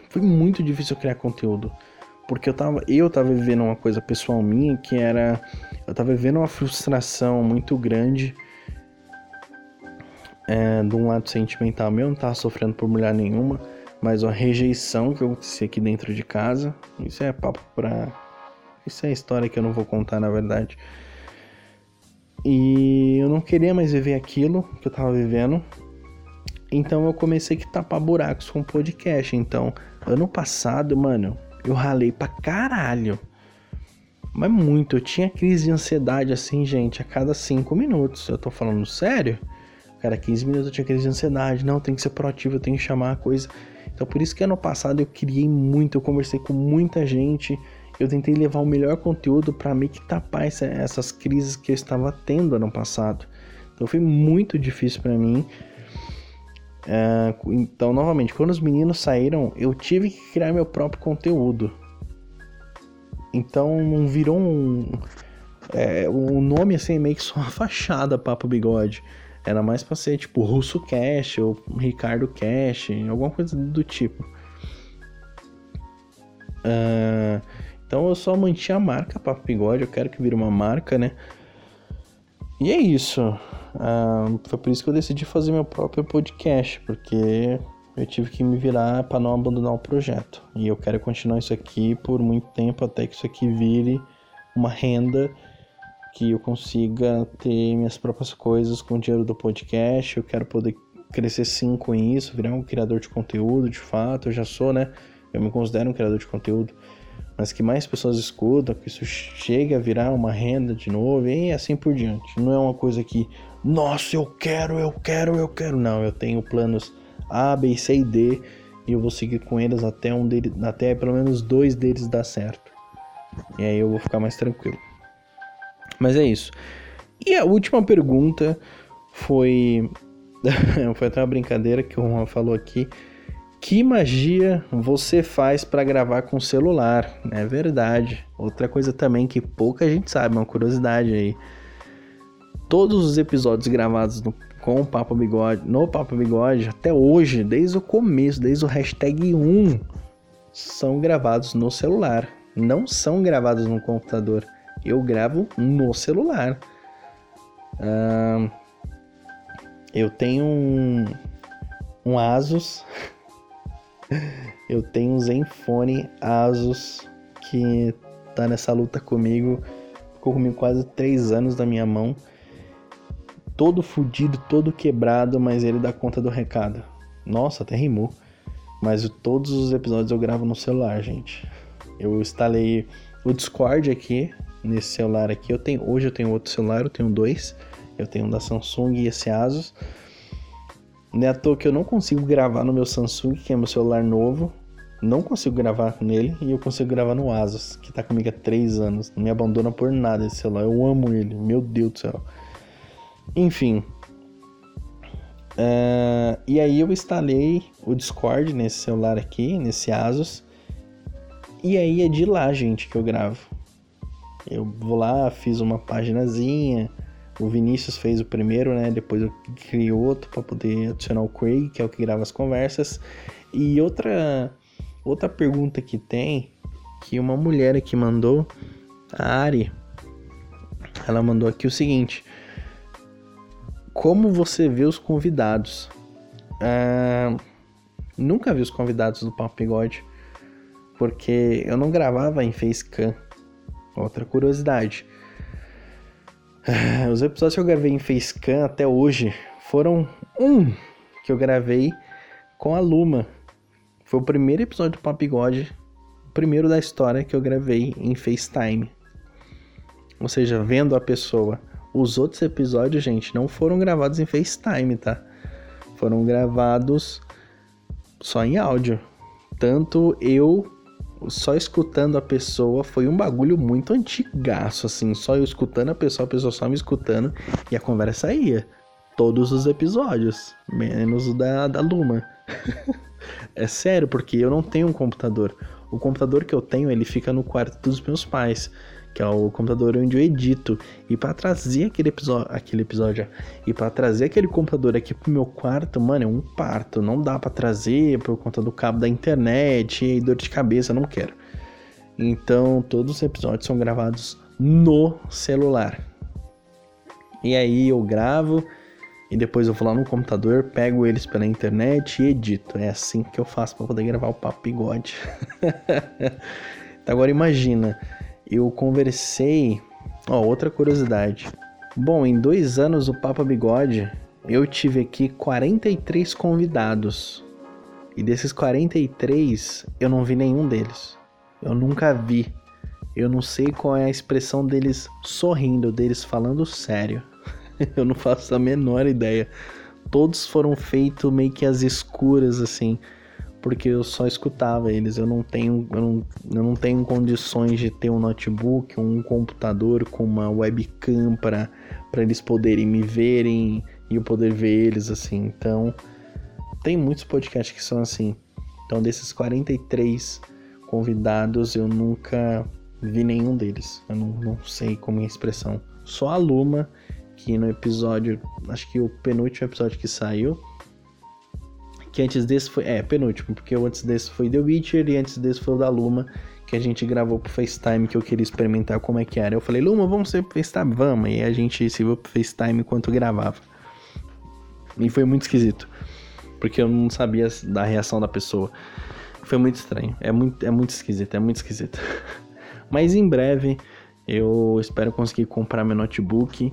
Speaker 1: foi muito difícil criar conteúdo. Porque eu tava, eu tava vivendo uma coisa pessoal minha que era. Eu tava vivendo uma frustração muito grande. É, de um lado sentimental meu, não tava sofrendo por mulher nenhuma, mas uma rejeição que acontecia aqui dentro de casa. Isso é papo pra. Isso é história que eu não vou contar na verdade. E eu não queria mais viver aquilo que eu tava vivendo. Então eu comecei a tapar buracos com podcast. Então, ano passado, mano, eu ralei pra caralho. Mas muito. Eu tinha crise de ansiedade assim, gente, a cada 5 minutos. Eu tô falando sério? Cada 15 minutos eu tinha crise de ansiedade. Não, tem que ser proativo, eu tenho que chamar a coisa. Então por isso que ano passado eu criei muito, eu conversei com muita gente. Eu tentei levar o melhor conteúdo para meio que tapar essa, essas crises que eu estava tendo ano passado. Então foi muito difícil para mim. É, então, novamente, quando os meninos saíram, eu tive que criar meu próprio conteúdo. Então, não virou um. É, nome assim, meio que só uma fachada, Papo Bigode. Era mais pra ser tipo Russo Cash ou Ricardo Cash, alguma coisa do tipo. Uh, então eu só mantinha a marca Papo Bigode, eu quero que vire uma marca, né? E é isso. Foi por isso que eu decidi fazer meu próprio podcast, porque eu tive que me virar para não abandonar o projeto. E eu quero continuar isso aqui por muito tempo até que isso aqui vire uma renda que eu consiga ter minhas próprias coisas com o dinheiro do podcast. Eu quero poder crescer sim com isso, virar um criador de conteúdo, de fato. Eu já sou, né? Eu me considero um criador de conteúdo. Mas que mais pessoas escutam, que isso chegue a virar uma renda de novo e assim por diante. Não é uma coisa que, nossa, eu quero, eu quero, eu quero. Não, eu tenho planos A, B, C e D e eu vou seguir com eles até um deles, até pelo menos dois deles dar certo. E aí eu vou ficar mais tranquilo. Mas é isso. E a última pergunta foi. foi até uma brincadeira que o Juan falou aqui. Que magia você faz para gravar com celular? É verdade. Outra coisa também que pouca gente sabe, uma curiosidade aí. Todos os episódios gravados no, com o Papo Bigode, no Papo Bigode, até hoje, desde o começo, desde o hashtag 1, são gravados no celular. Não são gravados no computador eu gravo no celular. Eu tenho um, um Asus. eu tenho um Zenfone Asus que tá nessa luta comigo. Ficou comigo quase três anos da minha mão. Todo fudido, todo quebrado, mas ele dá conta do recado. Nossa, até rimou. Mas todos os episódios eu gravo no celular, gente. Eu instalei o Discord aqui nesse celular aqui. Eu tenho, hoje eu tenho outro celular, eu tenho dois. Eu tenho um da Samsung e esse Asus. Não é à toa que eu não consigo gravar no meu Samsung, que é meu celular novo. Não consigo gravar nele e eu consigo gravar no Asus, que tá comigo há 3 anos. Não me abandona por nada esse celular. Eu amo ele, meu Deus do céu. Enfim. Uh, e aí eu instalei o Discord nesse celular aqui, nesse Asus. E aí é de lá, gente, que eu gravo. Eu vou lá, fiz uma paginazinha. O Vinícius fez o primeiro, né? Depois eu criei outro para poder adicionar o Craig, que é o que grava as conversas. E outra outra pergunta que tem, que uma mulher aqui mandou, a Ari, ela mandou aqui o seguinte: Como você vê os convidados? Ah, nunca vi os convidados do Papo Bigode, porque eu não gravava em Facecam. Outra curiosidade. Os episódios que eu gravei em Facecam até hoje foram um que eu gravei com a Luma. Foi o primeiro episódio do Papigode, o primeiro da história que eu gravei em FaceTime. Ou seja, vendo a pessoa. Os outros episódios, gente, não foram gravados em FaceTime, tá? Foram gravados só em áudio. Tanto eu só escutando a pessoa foi um bagulho muito antigaço, assim. Só eu escutando a pessoa, a pessoa só me escutando e a conversa ia. Todos os episódios, menos o da, da Luma. é sério, porque eu não tenho um computador. O computador que eu tenho, ele fica no quarto dos meus pais que é o computador onde eu edito. E para trazer aquele episódio, aquele episódio, e para trazer aquele computador aqui pro meu quarto, mano, é um parto. Não dá para trazer por conta do cabo da internet e dor de cabeça, não quero. Então, todos os episódios são gravados no celular. E aí eu gravo e depois eu vou lá no computador, pego eles pela internet e edito. É assim que eu faço para poder gravar o papo bigode. então, agora imagina, eu conversei. Ó, outra curiosidade. Bom, em dois anos do Papa Bigode, eu tive aqui 43 convidados. E desses 43, eu não vi nenhum deles. Eu nunca vi. Eu não sei qual é a expressão deles sorrindo, deles falando sério. eu não faço a menor ideia. Todos foram feitos meio que às escuras, assim porque eu só escutava eles. Eu não tenho, eu não, eu não tenho condições de ter um notebook, um computador com uma webcam para eles poderem me verem e eu poder ver eles assim. Então, tem muitos podcasts que são assim. Então, desses 43 convidados, eu nunca vi nenhum deles. Eu não, não sei como é a expressão. Só a Luma, que no episódio, acho que o penúltimo episódio que saiu, que antes desse foi. É, penúltimo, porque antes desse foi The Witcher e antes desse foi o da Luma, que a gente gravou pro FaceTime que eu queria experimentar como é que era. Eu falei, Luma, vamos ser pro FaceTime? Vamos. E a gente se viu pro FaceTime enquanto gravava. E foi muito esquisito. Porque eu não sabia da reação da pessoa. Foi muito estranho. É muito, é muito esquisito, é muito esquisito. Mas em breve eu espero conseguir comprar meu notebook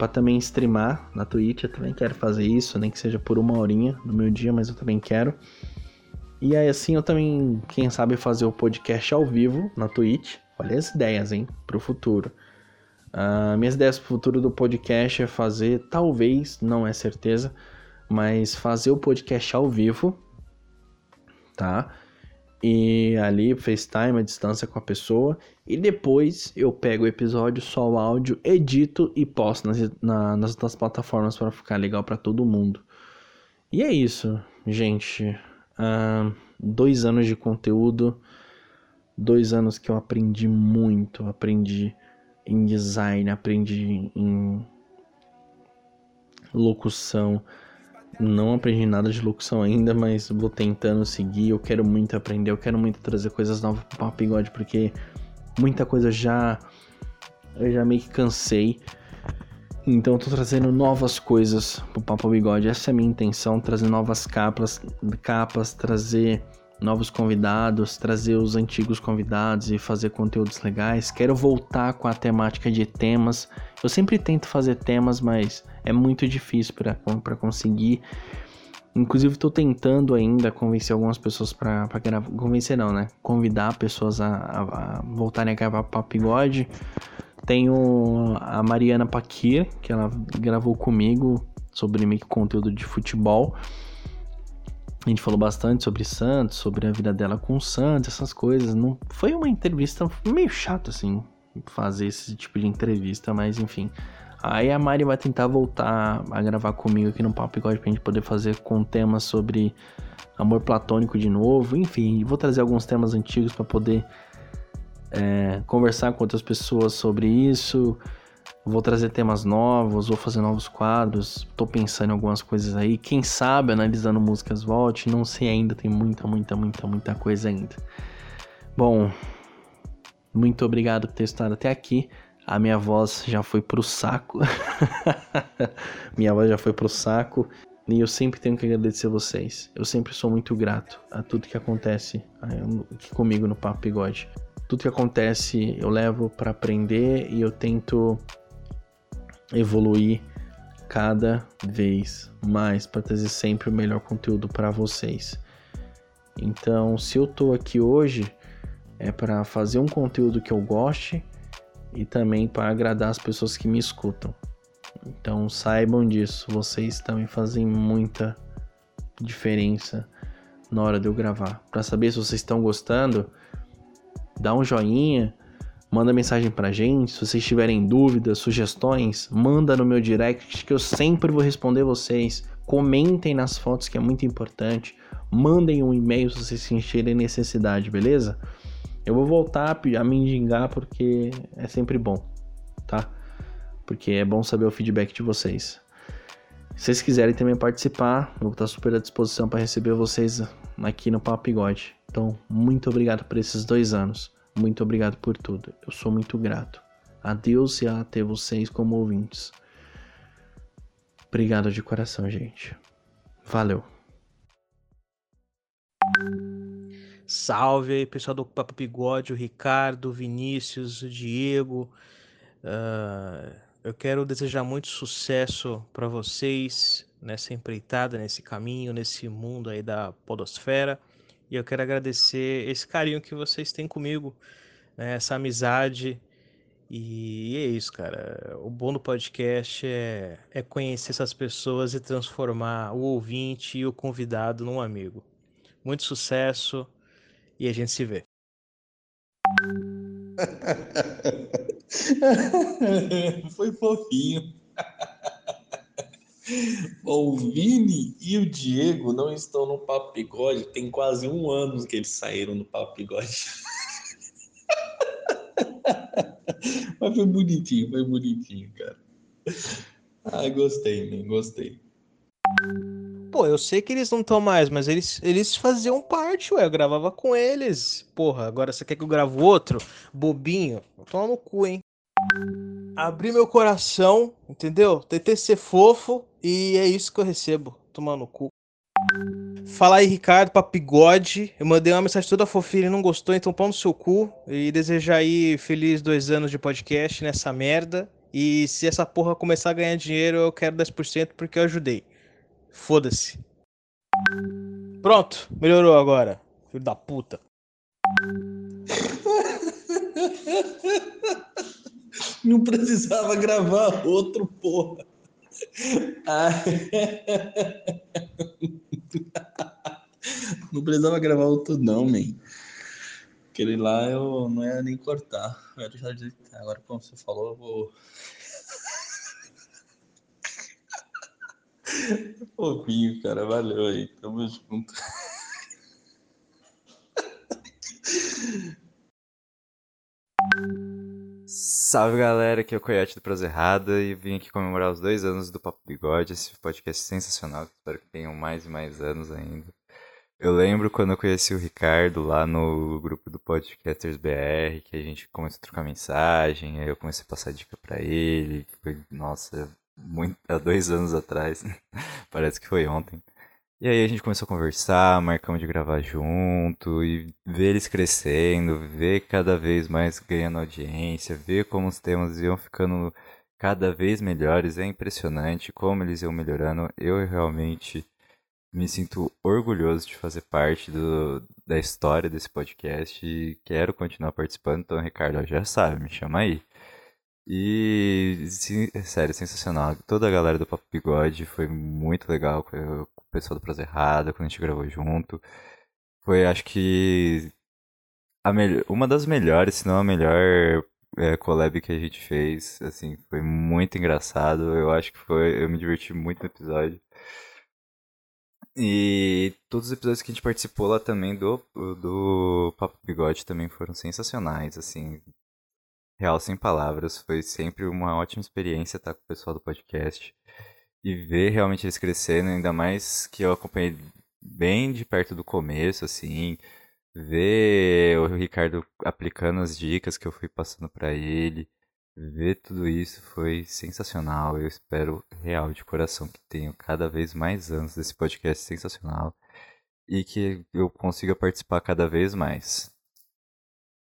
Speaker 1: para também streamar na Twitch. Eu também quero fazer isso, nem que seja por uma horinha no meu dia, mas eu também quero. E aí assim eu também, quem sabe, fazer o podcast ao vivo na Twitch. Olha as ideias, hein, pro futuro. Uh, minhas ideias pro futuro do podcast é fazer, talvez, não é certeza, mas fazer o podcast ao vivo, tá? E ali, FaceTime, a distância com a pessoa. E depois eu pego o episódio, só o áudio, edito e posto nas, na, nas outras plataformas para ficar legal para todo mundo. E é isso, gente. Uh, dois anos de conteúdo. Dois anos que eu aprendi muito. Aprendi em design, aprendi em locução não aprendi nada de locução ainda, mas vou tentando seguir. Eu quero muito aprender, eu quero muito trazer coisas novas pro Papo Bigode, porque muita coisa já. Eu já meio que cansei. Então eu tô trazendo novas coisas pro Papo Bigode. Essa é a minha intenção, trazer novas capas, capas, trazer novos convidados, trazer os antigos convidados e fazer conteúdos legais. Quero voltar com a temática de temas. Eu sempre tento fazer temas, mas é muito difícil para conseguir. Inclusive estou tentando ainda convencer algumas pessoas para gravar. Convencer não, né? Convidar pessoas a, a, a voltarem a gravar Papo Bigode. Tenho a Mariana Paquir, que ela gravou comigo sobre meio que conteúdo de futebol. A gente falou bastante sobre Santos, sobre a vida dela com o Santos, essas coisas. Não foi uma entrevista meio chata assim, fazer esse tipo de entrevista, mas enfim. Aí a Mari vai tentar voltar a gravar comigo aqui no Papo Bigode pra gente poder fazer com temas sobre amor platônico de novo. Enfim, vou trazer alguns temas antigos para poder é, conversar com outras pessoas sobre isso. Vou trazer temas novos, vou fazer novos quadros. Tô pensando em algumas coisas aí. Quem sabe analisando músicas volte. Não sei ainda, tem muita, muita, muita, muita coisa ainda. Bom, muito obrigado por ter estado até aqui. A minha voz já foi pro saco. minha voz já foi pro saco. E eu sempre tenho que agradecer vocês. Eu sempre sou muito grato a tudo que acontece aqui comigo no Papo Bigode. Tudo que acontece eu levo para aprender e eu tento evoluir cada vez mais para trazer sempre o melhor conteúdo para vocês. Então, se eu tô aqui hoje é para fazer um conteúdo que eu goste e também para agradar as pessoas que me escutam. Então, saibam disso, vocês também fazem muita diferença na hora de eu gravar. Para saber se vocês estão gostando, dá um joinha, manda mensagem pra gente. Se vocês tiverem dúvidas, sugestões, manda no meu direct que eu sempre vou responder vocês. Comentem nas fotos que é muito importante. Mandem um e-mail se vocês sentirem necessidade, beleza? Eu vou voltar a me indicar porque é sempre bom, tá? Porque é bom saber o feedback de vocês. Se vocês quiserem também participar, eu vou estar super à disposição para receber vocês aqui no Papo Bigode. Então, muito obrigado por esses dois anos. Muito obrigado por tudo. Eu sou muito grato a Deus e a ter vocês como ouvintes. Obrigado de coração, gente. Valeu.
Speaker 8: Salve aí, pessoal do Papo Bigode, o Ricardo, Vinícius, o Diego. Uh, eu quero desejar muito sucesso para vocês nessa empreitada, nesse caminho, nesse mundo aí da podosfera. E eu quero agradecer esse carinho que vocês têm comigo, né, essa amizade. E é isso, cara. O bom do podcast é, é conhecer essas pessoas e transformar o ouvinte e o convidado num amigo. Muito sucesso e a gente se vê.
Speaker 9: Foi fofinho. O Vini e o Diego não estão no Papo Bigode. Tem quase um ano que eles saíram no Papo Bigode. Mas foi bonitinho, foi bonitinho, cara. Ah, gostei, né? Gostei.
Speaker 8: Pô, eu sei que eles não estão mais, mas eles, eles faziam parte, ué. Eu gravava com eles. Porra, agora você quer que eu grave outro? Bobinho. Toma no cu, hein? Abri meu coração, entendeu? Tentei ser fofo e é isso que eu recebo. Tomar no cu. Fala aí, Ricardo, papigode. Eu mandei uma mensagem toda fofinha, ele não gostou, então pão no seu cu. E desejar aí feliz dois anos de podcast nessa merda. E se essa porra começar a ganhar dinheiro, eu quero 10% porque eu ajudei. Foda-se. Pronto, melhorou agora. Filho da puta.
Speaker 1: Não precisava gravar outro, porra. Não precisava gravar outro, não, man. Aquele lá eu não ia nem cortar. Eu de... Agora, como você falou, eu vou. Fofinho, cara. Valeu aí. Tamo junto.
Speaker 10: Salve galera, aqui é o Coyote do Prosa Errada e vim aqui comemorar os dois anos do Papo Bigode, esse podcast sensacional, espero que tenham mais e mais anos ainda. Eu lembro quando eu conheci o Ricardo lá no grupo do Podcasters BR, que a gente começou a trocar mensagem, aí eu comecei a passar dica pra ele, foi, nossa, muito, há dois anos atrás, parece que foi ontem. E aí a gente começou a conversar, marcamos de gravar junto e ver eles crescendo, ver cada vez mais ganhando audiência, ver como os temas iam ficando cada vez melhores. É impressionante como eles iam melhorando. Eu realmente me sinto orgulhoso de fazer parte do, da história desse podcast e quero continuar participando. Então, Ricardo, já sabe, me chama aí. E, sim, sério, sensacional. Toda a galera do Papo Bigode foi muito legal o pessoal do Prazer Errada, quando a gente gravou junto. Foi, acho que, a melhor, uma das melhores, se não a melhor é, collab que a gente fez. Assim, foi muito engraçado. Eu acho que foi. Eu me diverti muito no episódio. E todos os episódios que a gente participou lá também do, do Papo Bigode também foram sensacionais, assim, real sem palavras. Foi sempre uma ótima experiência estar com o pessoal do podcast e ver realmente eles crescendo, ainda mais que eu acompanhei bem de perto do começo, assim, ver o Ricardo aplicando as dicas que eu fui passando para ele, ver tudo isso foi sensacional. Eu espero real de coração que tenha cada vez mais anos desse podcast sensacional e que eu consiga participar cada vez mais.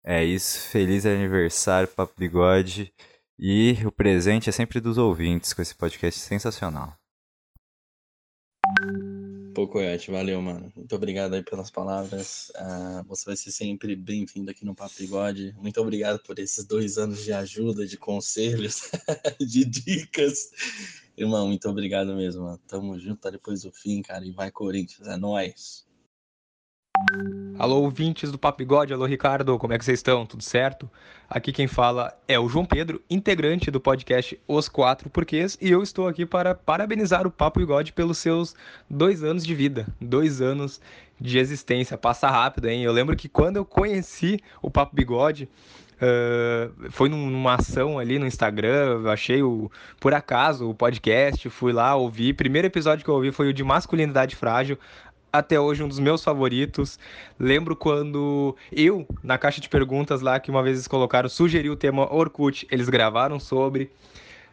Speaker 10: É isso, feliz aniversário, Papo Bigode. E o presente é sempre dos ouvintes com esse podcast sensacional.
Speaker 1: Pô, Coyote, valeu, mano. Muito obrigado aí pelas palavras. Uh, você vai ser sempre bem-vindo aqui no Papo Bigode. Muito obrigado por esses dois anos de ajuda, de conselhos, de dicas. Irmão, muito obrigado mesmo, mano. Tamo junto, tá depois do fim, cara. E vai, Corinthians. É nóis.
Speaker 11: Alô, ouvintes do Papo Bigode, alô, Ricardo, como é que vocês estão? Tudo certo? Aqui quem fala é o João Pedro, integrante do podcast Os Quatro Porquês, e eu estou aqui para parabenizar o Papo Bigode pelos seus dois anos de vida, dois anos de existência. Passa rápido, hein? Eu lembro que quando eu conheci o Papo Bigode, Uh, foi numa ação ali no Instagram, achei o, por acaso o podcast, fui lá, ouvi. Primeiro episódio que eu ouvi foi o de masculinidade frágil até hoje um dos meus favoritos. Lembro quando eu, na caixa de perguntas lá que uma vez eles colocaram, sugeri o tema Orkut, eles gravaram sobre.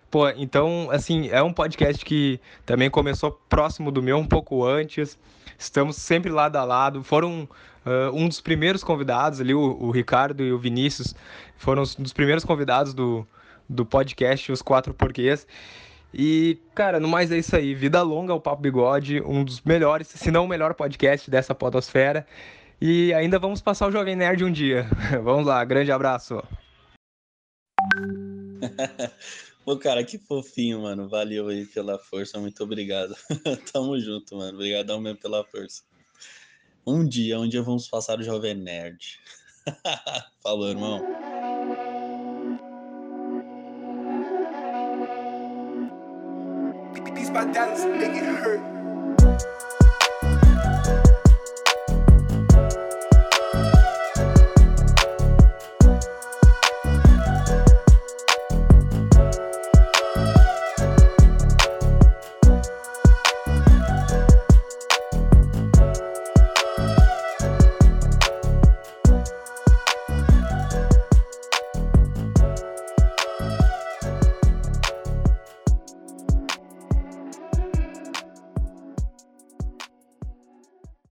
Speaker 11: Pô, então, assim, é um podcast que também começou próximo do meu, um pouco antes. Estamos sempre lado a lado. Foram uh, um dos primeiros convidados ali, o, o, Ricardo e o Vinícius, foram um dos primeiros convidados do, do podcast Os Quatro Porquês. E, cara, no mais é isso aí. Vida longa ao Papo Bigode, um dos melhores, se não o melhor podcast dessa podosfera. E ainda vamos passar o Jovem Nerd um dia. vamos lá, grande abraço.
Speaker 1: Pô, cara, que fofinho, mano. Valeu aí pela força, muito obrigado. Tamo junto, mano. Obrigadão mesmo pela força. Um dia, um dia vamos passar o Jovem Nerd. Falou, irmão.
Speaker 12: My dollars make it hurt.